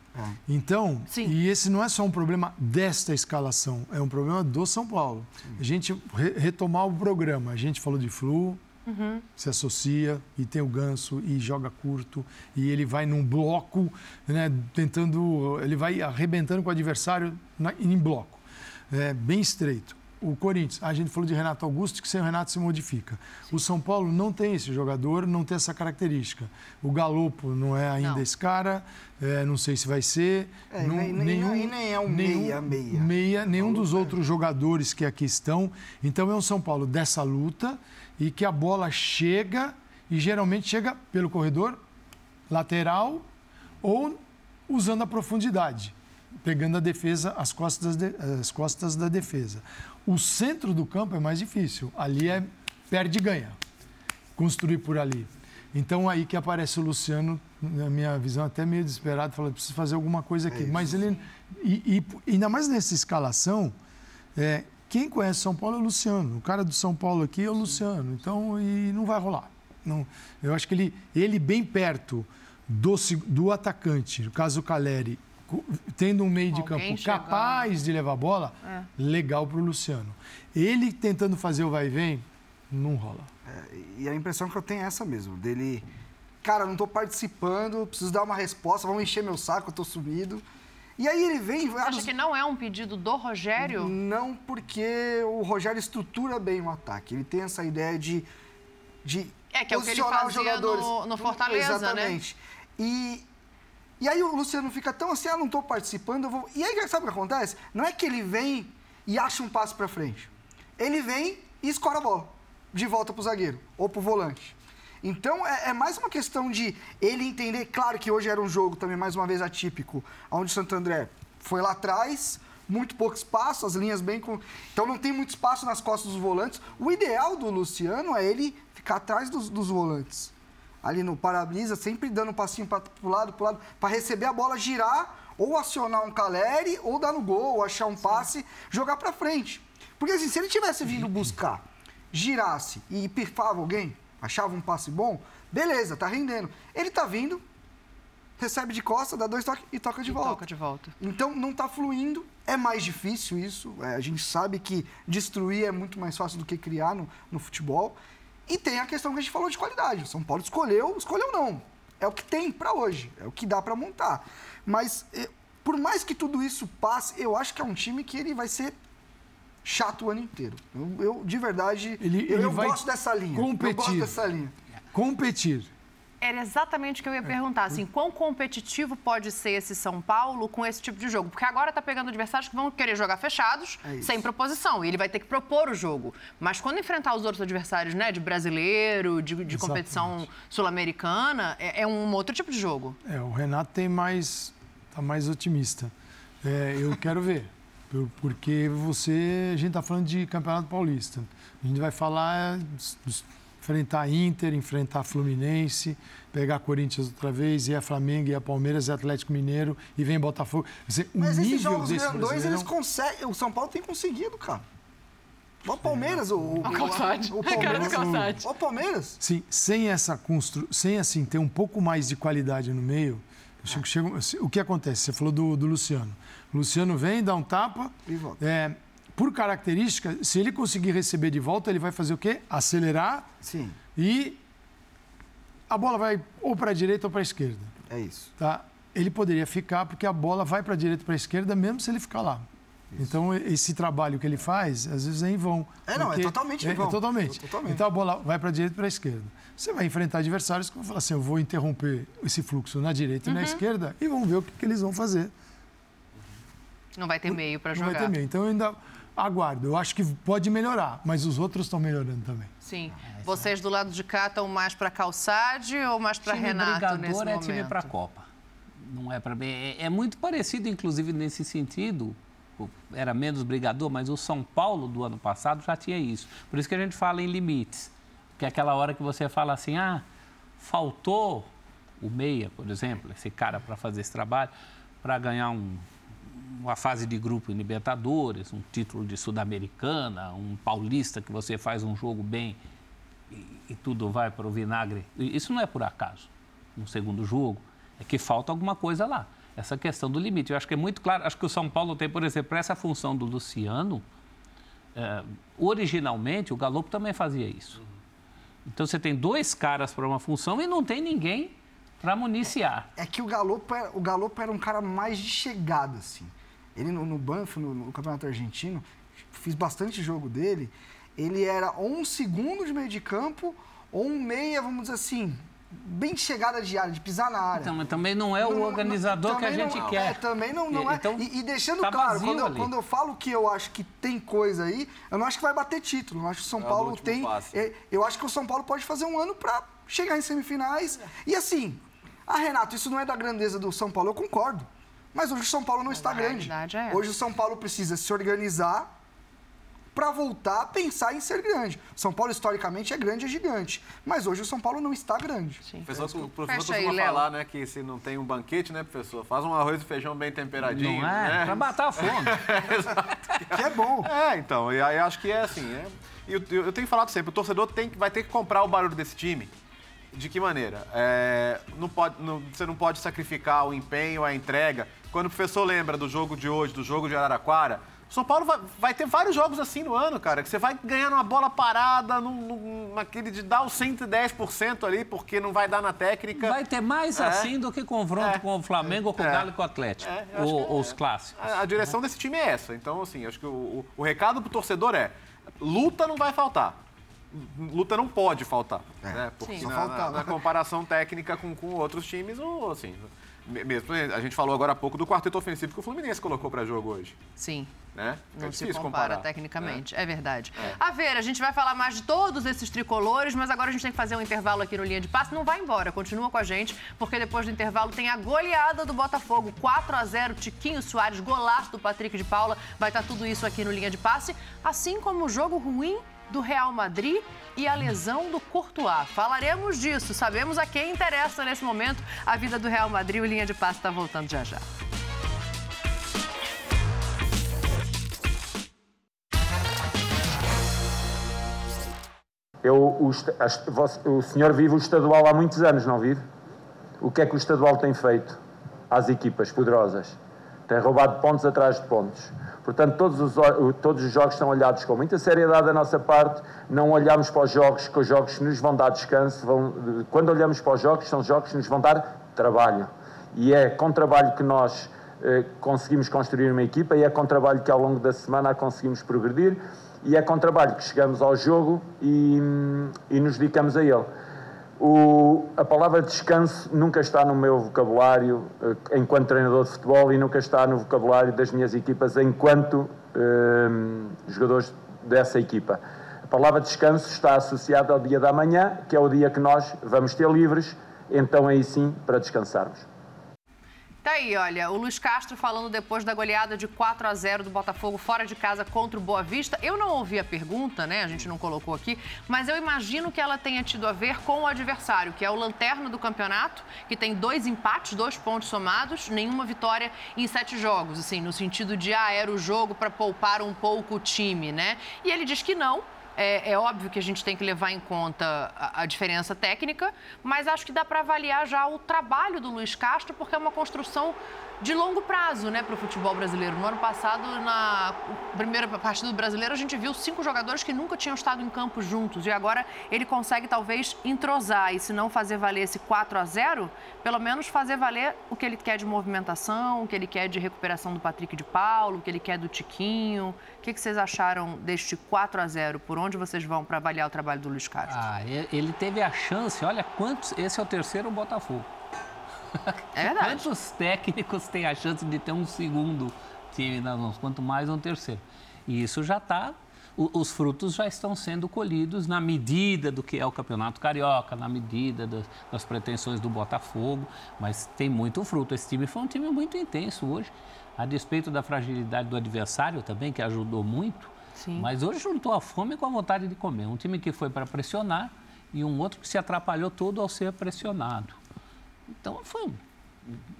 Então, Sim. e esse não é só um problema desta escalação, é um problema do São Paulo. A gente re- retomar o programa, a gente falou de flu, Uhum. se associa e tem o ganso e joga curto e ele vai num bloco, né, tentando, ele vai arrebentando com o adversário na- em bloco, é, bem estreito. O Corinthians, a gente falou de Renato Augusto, que sem o Renato se modifica. O São Paulo não tem esse jogador, não tem essa característica. O Galopo não é ainda Não. esse cara, é, não sei se vai ser. É, não- nem- nem- e nem é um meia, meia. nenhum dos outros jogadores que aqui estão. Então é um São Paulo dessa luta e que a bola chega e geralmente chega pelo corredor lateral ou usando a profundidade, pegando a defesa, as costas, de- as costas da defesa. O centro do campo é mais difícil. Ali é perde e ganha. Construir por ali. Então aí que aparece o Luciano, na minha visão, até meio desesperado, falando, preciso fazer alguma coisa aqui. Mas ele. E, e ainda mais nessa escalação, é, quem conhece São Paulo é o Luciano. O cara do São Paulo aqui é o Luciano. Então, e não vai rolar. Não, eu acho que ele, ele bem perto do, do atacante, no caso o Caleri, tendo um meio de Alguém campo chegando. capaz de levar a bola, legal para o Luciano. Ele tentando fazer o vai e vem, não rola. E a impressão que eu tenho é essa mesmo, dele... Cara, não tô participando, preciso dar uma resposta, vão encher meu saco, eu tô sumido. E aí ele vem. Acha que não é um pedido do Rogério? Não, porque o Rogério estrutura bem o ataque. Ele tem essa ideia de. de é, que é o que ele fazia no, no Fortaleza, Exatamente. E, e aí o Luciano fica tão assim, ah, não estou participando, vou. E aí, sabe o que acontece? Não é que ele vem e acha um passo para frente. Ele vem e escora a bola. De volta pro zagueiro ou pro volante. Então é, é, mais uma questão de ele entender. Claro que hoje era um jogo também, mais uma vez, atípico, onde o Santo André foi lá atrás, muito pouco espaço, as linhas bem com. Então não tem muito espaço nas costas dos volantes. O ideal do Luciano é ele ficar atrás dos, dos volantes. Ali no para-brisa, sempre dando um passinho para o lado, para lado, para receber a bola, girar, ou acionar um Caleri, ou dar no gol, ou achar um passe, jogar para frente. Porque assim, se ele tivesse vindo buscar, girasse e pifava alguém, achava um passe bom, beleza, tá rendendo. Ele tá vindo, recebe de costa, dá dois toques e toca de E volta. toca de volta. Então não tá fluindo, é mais difícil isso. é, a gente sabe que destruir é muito mais fácil do que criar no, no futebol. E tem a questão que a gente falou de qualidade. O São Paulo escolheu, escolheu não. É o que tem para hoje, é o que dá para montar. Mas eh, por mais que tudo isso passe, eu acho que é um time que ele vai ser chato o ano inteiro. Eu, eu, de verdade, Ele- eu, ele eu vai gosto dessa linha. Eu gosto competir. dessa linha. Competir. Era exatamente o que eu ia perguntar, assim, quão competitivo pode ser esse São Paulo com esse tipo de jogo? Porque agora tá pegando adversários que vão querer jogar fechados, É sem proposição, e ele vai ter que propor o jogo. Mas quando enfrentar os outros adversários, né, de brasileiro, de, de competição sul-americana, é, é um outro tipo de jogo. É, o Renato tem mais. tá mais otimista. É, eu quero ver. Por- Porque você. A gente está falando de Campeonato Paulista. A gente vai falar. é, enfrentar Inter, enfrentar Fluminense, pegar Corinthians outra vez, e a Flamengo, e a Palmeiras, e Atlético Mineiro, e vem Botafogo. Dizer, o Mas esses nível jogos desse grandões, eles conseguem. O São Paulo tem conseguido, cara. O Palmeiras, o. O, O Calçade. o cara do Palmeiras. Calçade. O Palmeiras. Sim, sem essa constru... sem assim ter um pouco mais de qualidade no meio, chego- chego- o que acontece? Você falou do, do Luciano. Luciano vem, dá um tapa. E volta. é, por característica, se ele conseguir receber de volta, ele vai fazer o quê? Acelerar Sim, e a bola vai ou para a direita ou para a esquerda. é isso. Tá? Ele poderia ficar porque a bola vai para a direita ou para a esquerda, mesmo se ele ficar lá. Então, esse trabalho que ele faz, às vezes é em vão. É, não, é totalmente em é- vão. É totalmente. É totalmente. Então, a bola vai para a direita e para a esquerda. Você vai enfrentar adversários que vão falar assim, eu vou interromper esse fluxo na direita e Uhum. na esquerda e vamos ver o que, que eles vão fazer. Não vai ter meio para Não vai jogar. ter meio. Então, eu ainda aguardo. Eu acho que pode melhorar, mas os outros estão melhorando também. Sim. Vocês do lado de cá estão mais para Calçade ou mais para time Renato brigador nesse é momento? time para a Copa. Não é para é, é muito parecido, inclusive nesse sentido. Era menos brigador, mas o São Paulo do ano passado já tinha isso. Por isso que a gente fala em limites, que é aquela hora que você fala assim, ah, faltou o meia, por exemplo, esse cara para fazer esse trabalho, para ganhar um, uma fase de grupo em Libertadores, um título de Sul-Americana, um paulista que você faz um jogo bem e, e tudo vai para o vinagre. Isso não é por acaso. No segundo jogo, é que falta alguma coisa lá. Essa questão do limite. Eu acho que é muito claro. Acho que o São Paulo tem, por exemplo, essa função do Luciano, eh, originalmente o Galo também fazia isso. Então você tem dois caras para uma função e não tem ninguém para municiar. É que o Galopo era, o Galopo era um cara mais de chegada, assim. Ele no, no Banff, no, no Campeonato Argentino, fiz bastante jogo dele. Ele era ou um segundo de meio de campo ou um meia, vamos dizer assim, bem de chegada de área, de pisar na área. Então, mas também não é o Não, não, organizador que a gente não- quer. é, também não, não é. Então, e, e deixando tá claro, quando eu, quando eu falo que eu acho que tem coisa aí, eu não acho que vai bater título. Eu acho que o São É Paulo tem. passe. é, eu acho que o São Paulo pode fazer um ano para chegar em semifinais. E assim, ah, Renato, isso não é da grandeza do São Paulo, eu concordo. Mas hoje o São Paulo não está grande. é Hoje o São Paulo precisa se organizar para voltar a pensar em ser grande. São Paulo, historicamente, é grande, é gigante. Mas hoje o São Paulo não está grande. Sim. O professor, o professor Fecha aí, costuma Léo. falar, né, que se não tem um banquete, né, professor, faz um arroz e feijão bem temperadinho, Não é? né? Para matar a fome. Que é bom. É, então, e aí acho que é assim, é, e eu, eu tenho falado sempre, o torcedor tem, que- vai ter que comprar o barulho desse time. De que maneira? É, não pode, não- você não pode sacrificar o empenho, a entrega. Quando o professor lembra do jogo de hoje, do jogo de Araraquara, São Paulo vai, vai, ter vários jogos assim no ano, cara, que você vai ganhar numa bola parada, num, num, naquele de dar o 110% ali, porque não vai dar na técnica. Vai ter mais é. assim do que confronto é. com o Flamengo ou com o é. Galo e com o Atlético. É, ou, ou, os clássicos. A, a direção desse time é essa. Então, assim, acho que o, o, o recado pro torcedor é: luta não vai faltar luta não pode faltar. É. Né? Porque na, na, na, comparação técnica com, com outros times, ou assim, mesmo, a gente falou agora há pouco do quarteto ofensivo que o Fluminense colocou para jogo hoje. Sim. Né? não se compara comparar. tecnicamente, é, é verdade. É. A ver, a gente vai falar mais de todos esses tricolores, mas agora a gente tem que fazer um intervalo aqui no Linha de Passe. Não vai embora, continua com a gente, porque depois do intervalo tem a goleada do Botafogo, 4 a 0 Tiquinho Soares, golaço do Patrick de Paula. Vai estar tudo isso aqui no Linha de Passe, assim como o jogo ruim do Real Madrid e a lesão do Courtois. Falaremos disso, sabemos a quem interessa nesse momento a vida do Real Madrid. O Linha de Passe está voltando já já. Eu, o, o senhor vive o estadual há muitos anos, não vive? O que é que o estadual tem feito às equipas poderosas? Tem roubado pontos atrás de pontos. Portanto, todos os, todos os jogos são olhados com muita seriedade da nossa parte, não olhamos para os jogos, que os jogos nos vão dar descanso, vão, quando olhamos para os jogos, são jogos que nos vão dar trabalho. E é com trabalho que nós eh, conseguimos construir uma equipa, e é com trabalho que ao longo da semana conseguimos progredir, e é com trabalho que chegamos ao jogo e, e nos dedicamos a ele. O, a palavra descanso nunca está no meu vocabulário uh, enquanto treinador de futebol e nunca está no vocabulário das minhas equipas enquanto uh, jogadores dessa equipa. A palavra descanso está associada ao dia da manhã, que é o dia que nós vamos ter livres, então aí sim para descansarmos. Tá aí, olha, o Luiz Castro falando depois da goleada de 4 a 0 do Botafogo fora de casa contra o Boa Vista. Eu não ouvi a pergunta, né? A gente não colocou aqui, mas eu imagino que ela tenha tido a ver com o adversário, que é o lanterna do campeonato, que tem dois empates, dois pontos somados, nenhuma vitória em sete jogos, assim, no sentido de ah, era o jogo para poupar um pouco o time, né? E ele diz que não, é, é, óbvio que a gente tem que levar em conta a, a diferença técnica, mas acho que dá para avaliar já o trabalho do Luiz Castro, porque é uma construção de longo prazo né, para o futebol brasileiro. No ano passado, na primeira partida do brasileiro, a gente viu cinco jogadores que nunca tinham estado em campo juntos. E agora ele consegue talvez entrosar e, se não fazer valer esse 4 a 0 pelo menos fazer valer o que ele quer de movimentação, o que ele quer de recuperação do Patrick de Paulo, o que ele quer do Tiquinho. O que, vocês acharam deste 4 a 0 Por onde vocês vão para avaliar o trabalho do Luiz Castro? Ah, ele teve a chance, olha quantos. Esse é o terceiro Botafogo. É verdade. Quantos técnicos têm a chance de ter um segundo time nas mãos, quanto mais um terceiro? E isso já está, os frutos já estão sendo colhidos na medida do que é o Campeonato Carioca, na medida das, das pretensões do Botafogo, mas tem muito fruto. Esse time foi um time muito intenso hoje, a despeito da fragilidade do adversário também, que ajudou muito. Sim. Mas hoje juntou a fome com a vontade de comer. Um time que foi para pressionar e um outro que se atrapalhou todo ao ser pressionado. Então foi um,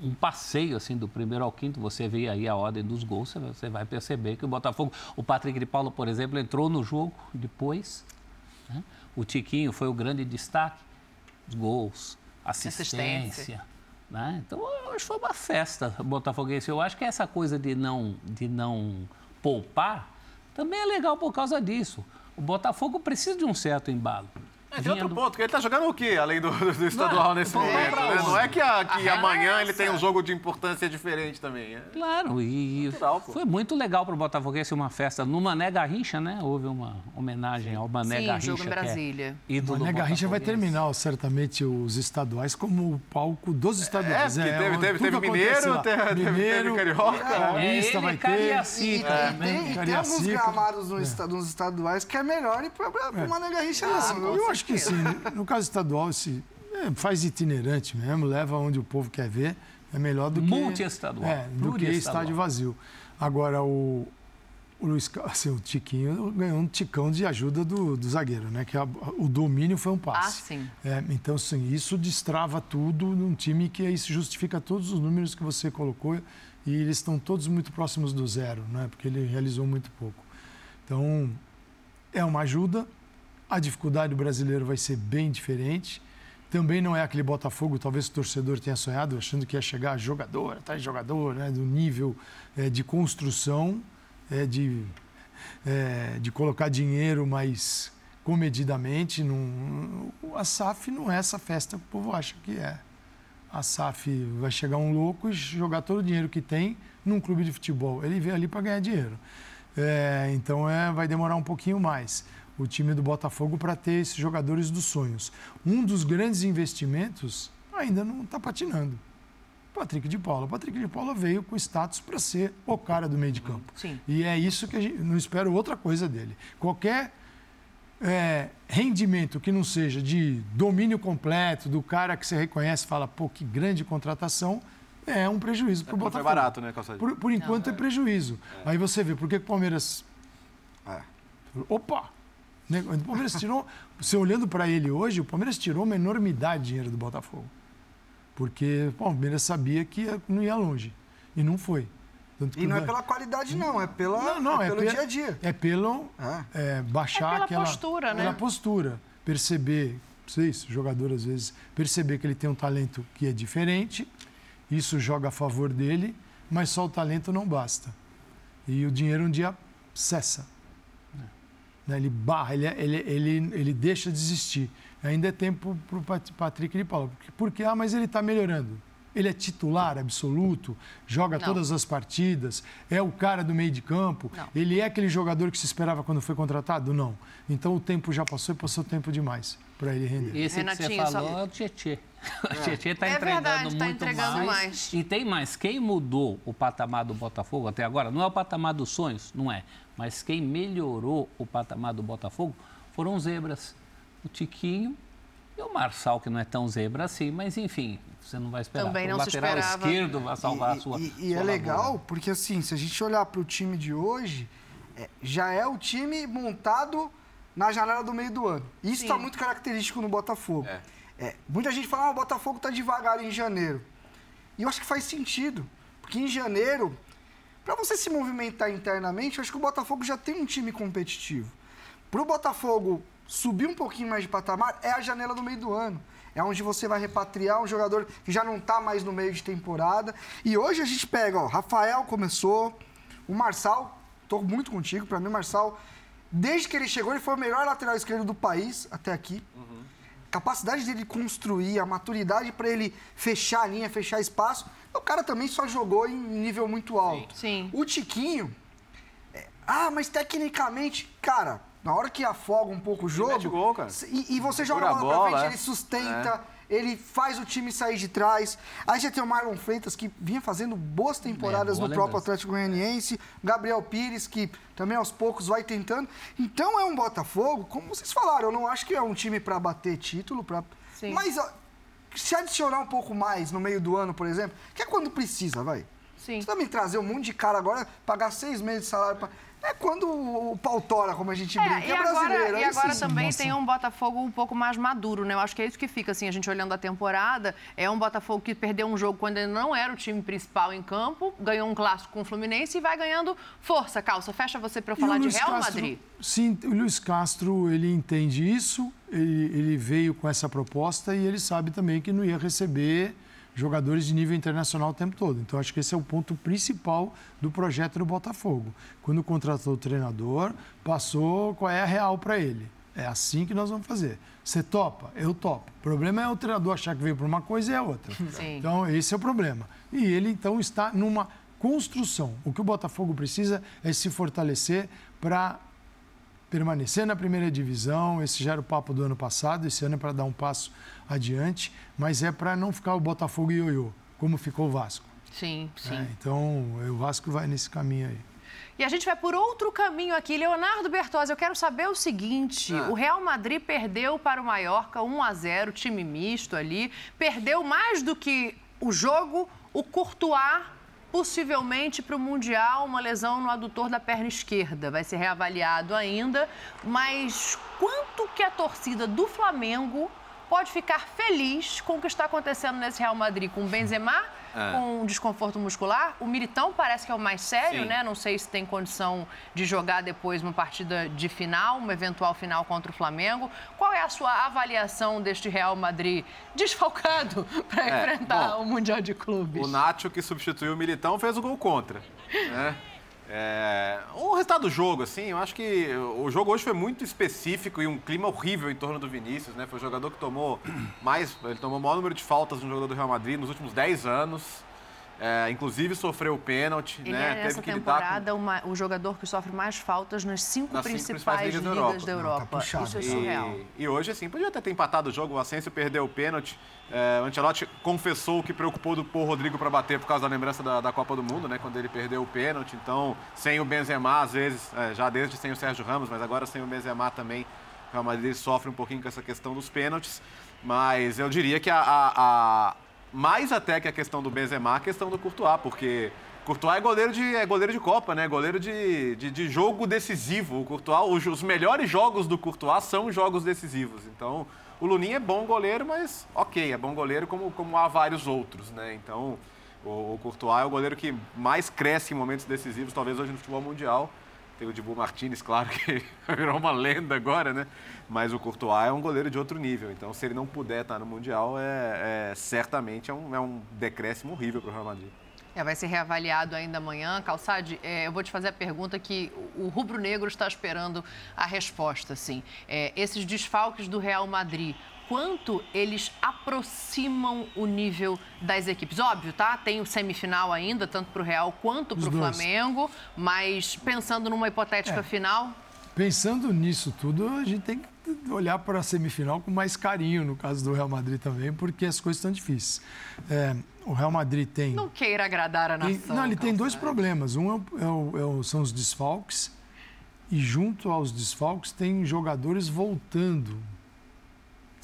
um, passeio assim do primeiro ao quinto. Você vê aí a ordem dos gols, você vai perceber que o Botafogo, o Patrick de Paulo, por exemplo, entrou no jogo depois. Né? O Tiquinho foi o grande destaque, gols, assistência. assistência. Né? Então hoje foi uma festa botafoguense. Eu acho que essa coisa de não, de não poupar também é legal por causa disso. O Botafogo precisa de um certo embalo. É, tem outro ponto, que ele tá jogando o quê, além do, do estadual nesse momento? Né? Não é que, a, que a amanhã é ele tem um jogo de importância diferente também. É. Claro, e Natural, foi muito legal para o Botafoguense uma festa no Mané Garrincha, né? Houve uma homenagem ao Mané Sim, Garrincha. jogo em é Brasília. É o Mané Garrincha vai terminar, certamente, os estaduais como o palco dos estaduais. É, é teve, teve, teve Mineiro, teve, Mineiro, teve Carioca. Paulista é, vai ter. Cariacica. E, tem, alguns gramados nos estaduais que é melhor ir para o Mané Garrincha. Ah, eu acho que sim. No caso estadual, se é, faz itinerante mesmo, leva onde o povo quer ver, é melhor do que. Multi-estadual. É, do que estádio vazio. Agora, o, o Luiz, assim, o Tiquinho ganhou um ticão de ajuda do, do zagueiro, né? Que a, o domínio foi um passe. Ah, sim. É, então, assim, isso destrava tudo num time que isso justifica todos os números que você colocou e eles estão todos muito próximos do zero, né? Porque ele realizou muito pouco. Então, é uma ajuda, a dificuldade do brasileiro vai ser bem diferente. Também não é aquele Botafogo, talvez o torcedor tenha sonhado, achando que ia chegar jogador, tá jogador, né, do nível é, de construção. é, de, é, de colocar dinheiro, mas comedidamente. Num, a SAF não é essa festa que o povo acha que é. A SAF vai chegar um louco e jogar todo o dinheiro que tem num clube de futebol. Ele veio ali para ganhar dinheiro. É, então é, vai demorar um pouquinho mais o time do Botafogo para ter esses jogadores dos sonhos. Um dos grandes investimentos ainda não está patinando. Patrick de Paula. Patrick de Paula veio com status para ser o cara do meio de campo. Sim. E é isso que a gente não espero outra coisa dele. Qualquer é, rendimento que não seja de domínio completo, do cara que você reconhece e fala, pô, que grande contratação, é um prejuízo para o É, Botafogo. Foi barato, né, Calçadinho? Por, por enquanto é. prejuízo. Aí você vê, por que que o Palmeiras. É. Opa! Né, O Palmeiras tirou. Você olhando para ele hoje, o Palmeiras tirou uma enormidade de dinheiro do Botafogo. Porque o Palmeiras sabia que não ia longe. E não foi. E não é pela qualidade, não, é, pela, não, não, é é, pelo pe- dia a dia. É pelo É. é, baixar É pela aquela postura, né? Pela postura, perceber, vocês, jogador às vezes, perceber que ele tem um talento que é diferente, isso joga a favor dele, mas só o talento não basta. E o dinheiro um dia cessa. Né? Ele barra, ele, ele, ele, ele deixa de existir. Ainda é tempo para o Patrick de Paula. Porque, porque, ah, mas ele está melhorando. Ele é titular absoluto, joga Não. todas as partidas, é o cara do meio de campo. Não. Ele é aquele jogador que se esperava quando foi contratado? Não. Então o tempo já passou e passou tempo demais para ele render. Esse que Renatinho, você só- falou é o Tietê. O Tietê está É entregando verdade, tá muito entregando mais. mais. E tem mais. Quem mudou o patamar do Botafogo até agora, não é o patamar dos sonhos, não é. Mas quem melhorou o patamar do Botafogo foram os zebras. O Tiquinho e o Marçal, que não é tão zebra assim, mas enfim, você não vai esperar. Também não o se lateral esperava. esquerdo vai salvar e, a sua. e- e sua é legal lavoura. porque, assim, se a gente olhar para o time de hoje, é, já é o time montado na janela do meio do ano. Isso está muito característico no Botafogo. É. É, muita gente fala, ah, o Botafogo está devagar em janeiro. E eu acho que faz sentido. Porque em janeiro, para você se movimentar internamente, acho que o Botafogo já tem um time competitivo. Para o Botafogo subir um pouquinho mais de patamar, é a janela do meio do ano. É onde você vai repatriar um jogador que já não está mais no meio de temporada. E hoje a gente pega, ó, Rafael começou, o Marçal, tô muito contigo, para mim o Marçal, desde que ele chegou, ele foi o melhor lateral esquerdo do país até aqui capacidade dele construir, a maturidade para ele fechar a linha, fechar espaço. O cara também só jogou em nível muito alto. Sim. O Tiquinho, é, ah, mas tecnicamente, cara, na hora que afoga um pouco o jogo, gol, cara. E, e você joga a bola pra frente, é. ele sustenta, ele faz o time sair de trás. Aí já tem o Marlon Freitas, que vinha fazendo boas temporadas boa no próprio. Atlético Goianiense, Gabriel Pires, que também aos poucos vai tentando. Então é um Botafogo, como vocês falaram, eu não acho que é um time para bater título, pra... Sim. mas ó, se adicionar um pouco mais no meio do ano, por exemplo, que é quando precisa, vai. Sim. Você também trazer um monte de cara agora, pagar seis meses de salário. Pra... É quando o pau tora, como a gente brinca. É, É, e brasileiro. agora, e aí agora sim. também Nossa. tem um Botafogo um pouco mais maduro, né? Eu acho que é isso que fica, assim, a gente olhando a temporada. É um Botafogo que perdeu um jogo quando ele não era o time principal em campo, ganhou um clássico com o Fluminense e vai ganhando força. Calça, fecha você para eu E falar de Real Castro- Madrid. Sim, o Luiz Castro, ele entende isso, ele, ele veio com essa proposta e ele sabe também que não ia receber jogadores de nível internacional o tempo todo. Então, acho que esse é o ponto principal do projeto do Botafogo. Quando contratou o treinador, passou qual é a real para ele. É assim que nós vamos fazer. Você topa? Eu topo. O problema é o treinador achar que veio para uma coisa e é outra. Sim. Então, esse é o problema. E ele, então, está numa construção. O que o Botafogo precisa é se fortalecer para permanecer na primeira divisão. Esse já era o papo do ano passado, esse ano é para dar um passo adiante, mas é para não ficar o Botafogo ioiô, como ficou o Vasco. Sim, sim. né? Então, o Vasco vai nesse caminho aí. E a gente vai por outro caminho aqui. Leonardo Bertozzi, eu quero saber o seguinte: Ah. o Real Madrid perdeu para o Mallorca 1 a 0 time misto ali. Perdeu mais do que o jogo, o Courtois, possivelmente para o Mundial, uma lesão no adutor da perna esquerda. Vai ser reavaliado ainda. Mas quanto que a torcida do Flamengo pode ficar feliz com o que está acontecendo nesse Real Madrid com o Benzema? É. Com desconforto muscular, o Militão parece que é o mais sério, Sim. né? Não sei se tem condição de jogar depois uma partida de final, uma eventual final contra o Flamengo. Qual é a sua avaliação deste Real Madrid desfalcado para É, enfrentar bom, o Mundial de Clubes? O Nacho, que substituiu o Militão, fez o gol contra. né? É, o resultado do jogo, assim, eu acho que o jogo hoje foi muito específico e um clima horrível em torno do Vinícius, né? Foi o jogador que tomou mais, ele tomou o maior número de faltas no jogador do Real Madrid nos últimos 10 anos. É, inclusive sofreu o pênalti, Ele né? é nessa Teve lidar com- temporada uma- o jogador que sofre mais faltas nas cinco Nas cinco principais, principais ligas da ligas Europa. Não, tá. Isso é surreal. E, e hoje, assim, podia até ter empatado o jogo. O Asensio perdeu o pênalti. É, o Ancelotti confessou que preocupou do pôr o Rodrigo para bater por causa da lembrança da, da Copa do Mundo, né? Quando ele perdeu o pênalti. Então, sem o Benzema, às vezes, é, já desde sem o Sérgio Ramos, mas agora sem o Benzema também, o Real Madrid sofre um pouquinho com essa questão dos pênaltis. Mas eu diria que a, a- a- mais até que a questão do Benzema, a questão do Courtois, porque Courtois é goleiro de, é goleiro de Copa, né? Goleiro de, de, de jogo decisivo. O Courtois, os, melhores jogos do Courtois são jogos decisivos. Então, o Lunin é bom goleiro, mas ok, é bom goleiro como, como há vários outros, né? Então, o, o Courtois é o goleiro que mais cresce em momentos decisivos, talvez hoje no futebol mundial. Tem o Dibu Martinez, claro, que virou uma lenda agora, né? Mas o Courtois é um goleiro de outro nível. Então, se ele não puder estar no Mundial, é, é- certamente é um, é um decréscimo horrível para o Real Madrid. É, vai ser reavaliado ainda amanhã. Calçade, é, eu vou te fazer a pergunta que o rubro-negro está esperando a resposta, assim. É, esses desfalques do Real Madrid, quanto eles aproximam o nível das equipes? Óbvio, tá? Tem o semifinal ainda, tanto para o Real quanto para o. Flamengo, mas pensando numa hipotética É. final, Pensando nisso tudo, a gente tem que olhar para a semifinal com mais carinho, no caso do Real Madrid também, porque as coisas estão difíceis. É, o Real Madrid tem. não queira agradar a tem- nação. não, ele tem dois problemas. Um é o- é é o- são os desfalques, e junto aos desfalques tem jogadores voltando.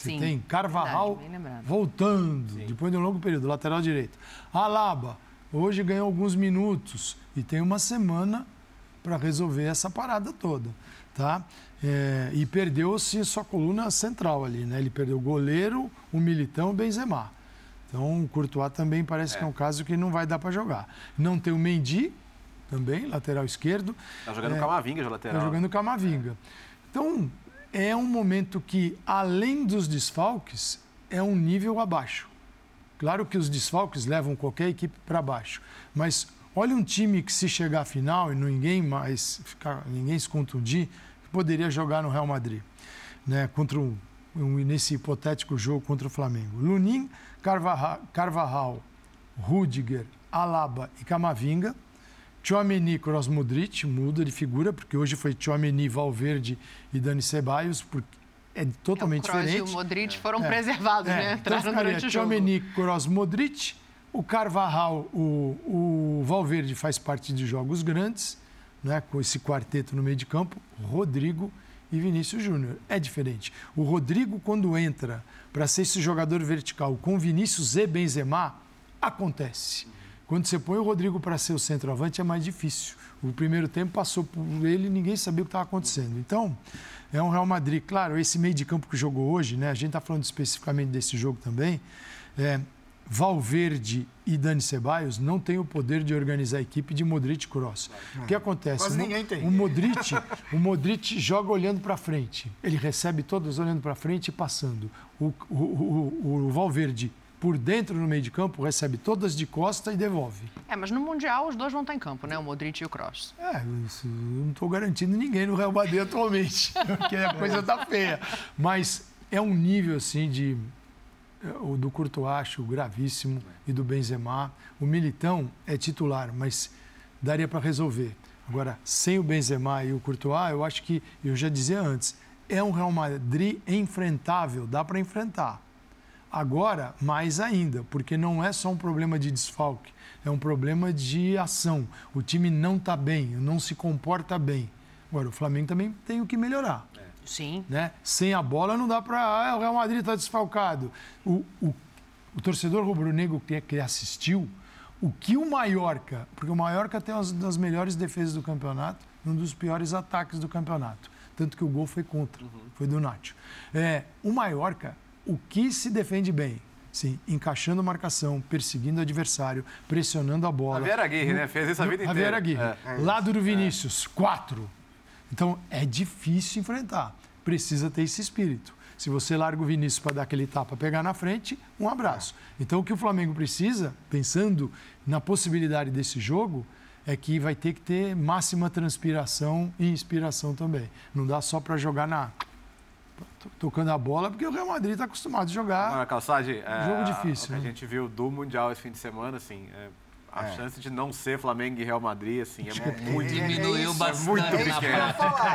Você Sim, tem Carvajal verdade, voltando, depois de um longo período, lateral direito. Alaba, hoje ganhou alguns minutos e tem uma semana para resolver essa parada toda, tá? É, e perdeu-se sua coluna central ali, né? Ele perdeu o goleiro, o Militão e o Benzema. Então, o Courtois também parece que é um caso que não vai dar para jogar. Não tem o Mendy, também, lateral esquerdo. Tá jogando É, Camavinga de lateral. Está jogando Camavinga. Então, é um momento que, além dos desfalques, é um nível abaixo. Claro que os desfalques levam qualquer equipe para baixo, mas olha um time que se chegar à final e ninguém mais ficar, ninguém se contundir, poderia jogar no Real Madrid, né? Contra um- nesse hipotético jogo contra o Flamengo. Lunin, Carvajal, Carvajal Rudiger, Alaba e Camavinga. Tchouameni, Kroos, Modric, muda de figura, porque hoje foi Tchouameni, Valverde e Dani Ceballos, porque é totalmente o Kroos diferente. e o Modric foram É. preservados, É, né? Então ficaria durante o jogo. Tchouameni, Kroos, Modric, o Carvajal, o, o Valverde faz parte de jogos grandes, né, com esse quarteto no meio de campo, Rodrigo e Vinícius Júnior. É diferente. O Rodrigo, quando entra para ser esse jogador vertical com Vinícius e Benzema, acontece. Quando você põe o Rodrigo para ser o centroavante é mais difícil. O primeiro tempo passou por ele e ninguém sabia o que estava acontecendo. Então, é um Real Madrid. Claro, esse meio de campo que jogou hoje, né? A gente está falando especificamente desse jogo também. É, Valverde e Dani Ceballos não têm o poder de organizar a equipe de Modric Kroos. O que acontece? Quase ninguém tem. O Modric, o Modric joga olhando para frente. Ele recebe todos olhando para frente e passando. O, o, o, o Valverde, por dentro no meio de campo, recebe todas de costa e devolve. É, mas no Mundial os dois vão estar em campo, né? O Modric e o Kroos. É, eu não estou garantindo ninguém no Real Madrid atualmente, porque a coisa está feia. Mas é um nível assim de o do Courtois acho gravíssimo e do Benzema. O Militão é titular, mas daria para resolver. Agora, sem o Benzema e o Courtois, eu acho que, eu já dizia antes, é um Real Madrid enfrentável, dá para enfrentar. Agora, mais ainda, porque não é só um problema de desfalque, é um problema de ação. O time não está bem, não se comporta bem. Agora, o Flamengo também tem o que melhorar. Sim. Né? Sem a bola não dá para. Ah, o Real Madrid está desfalcado. O, o, o torcedor rubro-negro que, que assistiu, o que o Mallorca, porque o Mallorca tem uma das melhores defesas do campeonato, um dos piores ataques do campeonato. Tanto que o gol foi contra, foi do Nacho. É, o Mallorca, o que se defende bem? Sim, encaixando marcação, perseguindo o adversário, pressionando a bola. Javier Aguirre, né? Fez isso a vida Javier inteira. Aguirre. É. Lado do Vinícius, quatro. Então é difícil enfrentar. Precisa ter esse espírito. Se você larga o Vinícius para dar aquele tapa, pegar na frente, um abraço. Então o que o Flamengo precisa, pensando na possibilidade desse jogo, é que vai ter que ter máxima transpiração e inspiração também. Não dá só para jogar na tocando a bola, porque o Real Madrid está acostumado a jogar. Não, Calçade, é, jogo difícil. O que né? a gente viu do Mundial esse fim de semana, assim, é, a É. chance de não ser Flamengo e Real Madrid, assim, é, muito Diminuiu isso, bastante. muito É ia pequeno.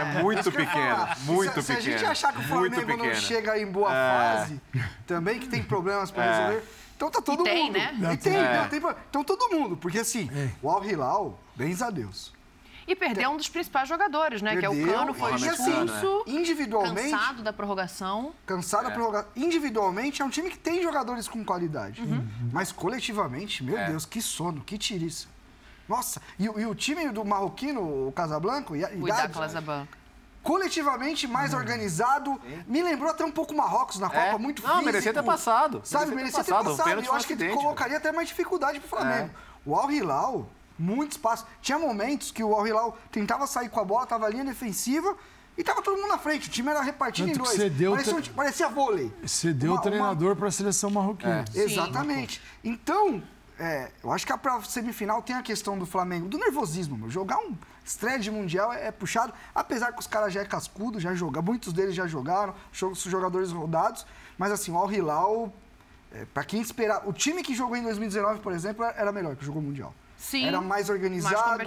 É muito pequeno, muito se, Se a gente pequeno, achar que o Flamengo não pequeno. chega em boa É. fase, também que tem problemas para É. resolver, então tá todo E tem, mundo. né? E tem, É. não, tem Então todo mundo, porque assim, o Al Hilal, bens a Deus. E perdeu um dos principais jogadores, né? que é o Perdeu, Cano, foi e assim, expulso, individualmente, cansado da prorrogação. cansado da prorrogação. Individualmente é um time que tem jogadores com qualidade. Uhum. Mas coletivamente, meu Deus, que sono, que tiriça. Nossa, e, o- e o time do marroquino, o Casablanco, e, O da Casablanca. coletivamente mais organizado. Me lembrou até um pouco o Marrocos na Copa, É. muito Não, físico. merecia ter passado. Sabe, Merecia merecia ter ter passado. O passado. Eu acho que acidente, colocaria até mais dificuldade pro Flamengo. O Al Hilal, muito espaço. Tinha momentos que o Al Hilal tentava sair com a bola, tava a linha defensiva e tava todo mundo na frente. O time era repartido Tanto em dois. cedeu parecia, um parecia vôlei. Cedeu Uma- o treinador para a seleção marroquina. Exatamente. Então, é, eu acho que a pra semifinal tem a questão do Flamengo, do nervosismo. Meu. Jogar um estreia de mundial é, é puxado, apesar que os caras já é cascudo, já jogam, muitos deles já jogaram, jo- são jogadores rodados, mas assim, o Al Hilal, é, para quem esperar, o time que jogou em 2019, por exemplo, era melhor que jogou o mundial. Sim, Era mais organizado, mais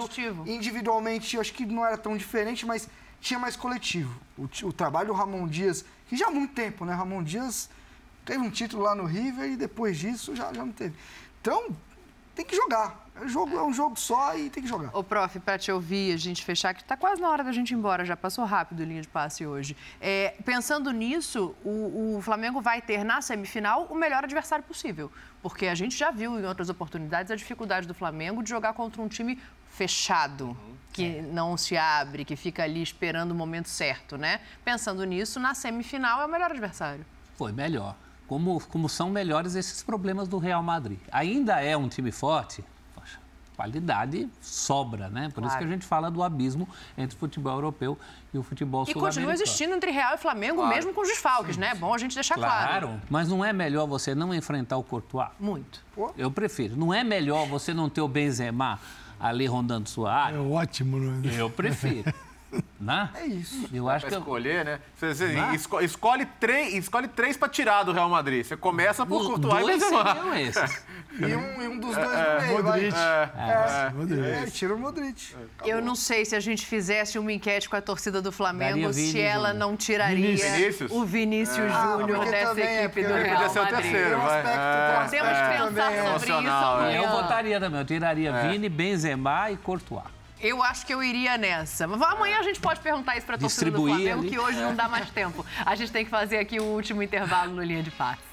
individualmente, acho que não era tão diferente, mas tinha mais coletivo. O, o trabalho do Ramon Dias, que já há muito tempo, né? Ramon Dias teve um título lá no River e depois disso já, já não teve. Então, tem que jogar. É, jogo, é um jogo só e tem que jogar. Ô, prof, para te ouvir, a gente fechar, que tá quase na hora da gente ir embora, já passou rápido a linha de passe hoje. É, pensando nisso, o, o Flamengo vai ter na semifinal o melhor adversário possível. Porque a gente já viu em outras oportunidades a dificuldade do Flamengo de jogar contra um time fechado, que não se abre, que fica ali esperando o momento certo, né? Pensando nisso, na semifinal é o melhor adversário. Foi melhor. Como, como são melhores esses problemas do Real Madrid. Ainda é um time forte, qualidade sobra, né? Por isso Claro. que a gente fala do abismo entre o futebol europeu e o futebol E sul-americano. continua existindo entre Real e Flamengo, mesmo com os desfalques, né? É bom a gente deixar claro. Claro, mas não é melhor você não enfrentar o Courtois? Muito. Eu prefiro. Não é melhor você não ter o Benzema ali rondando sua área? É ótimo, né? Eu prefiro. né? É isso. Eu acho Pra que eu- escolher, né? Você, você Não. esco- escolhe, três, escolhe três pra tirar do Real Madrid. Você começa por Courtois e dois Benzema. E um, e um dos dois no meio, vai. Modric. É, Modric. é, tira o Modric. Eu não sei se a gente fizesse uma enquete com a torcida do Flamengo, Daria Vini se ela Júnior. não tiraria Vinícius? o Vinícius Ah, Júnior porque dessa é, equipe do Real podia ser o Madrid. terceiro, vai. É, Temos que pensar é. sobre isso é. amanhã. Eu votaria também. Eu tiraria Vini, Benzema e Courtois. Eu acho que eu iria nessa. Mas amanhã a gente pode perguntar isso para a torcida do Flamengo, ali. que hoje não dá mais tempo. A gente tem que fazer aqui o último intervalo no Linha de Passe.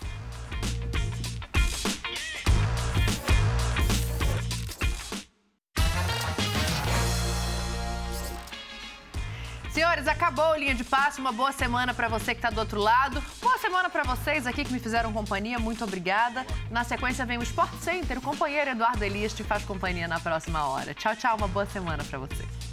Senhores, acabou o Linha de Passe. Uma boa semana para você que está do outro lado. Boa semana para vocês aqui que me fizeram companhia. Muito obrigada. Na sequência vem o Sport Center. O companheiro Eduardo Elias te faz companhia na próxima hora. Tchau, tchau. Uma boa semana para você.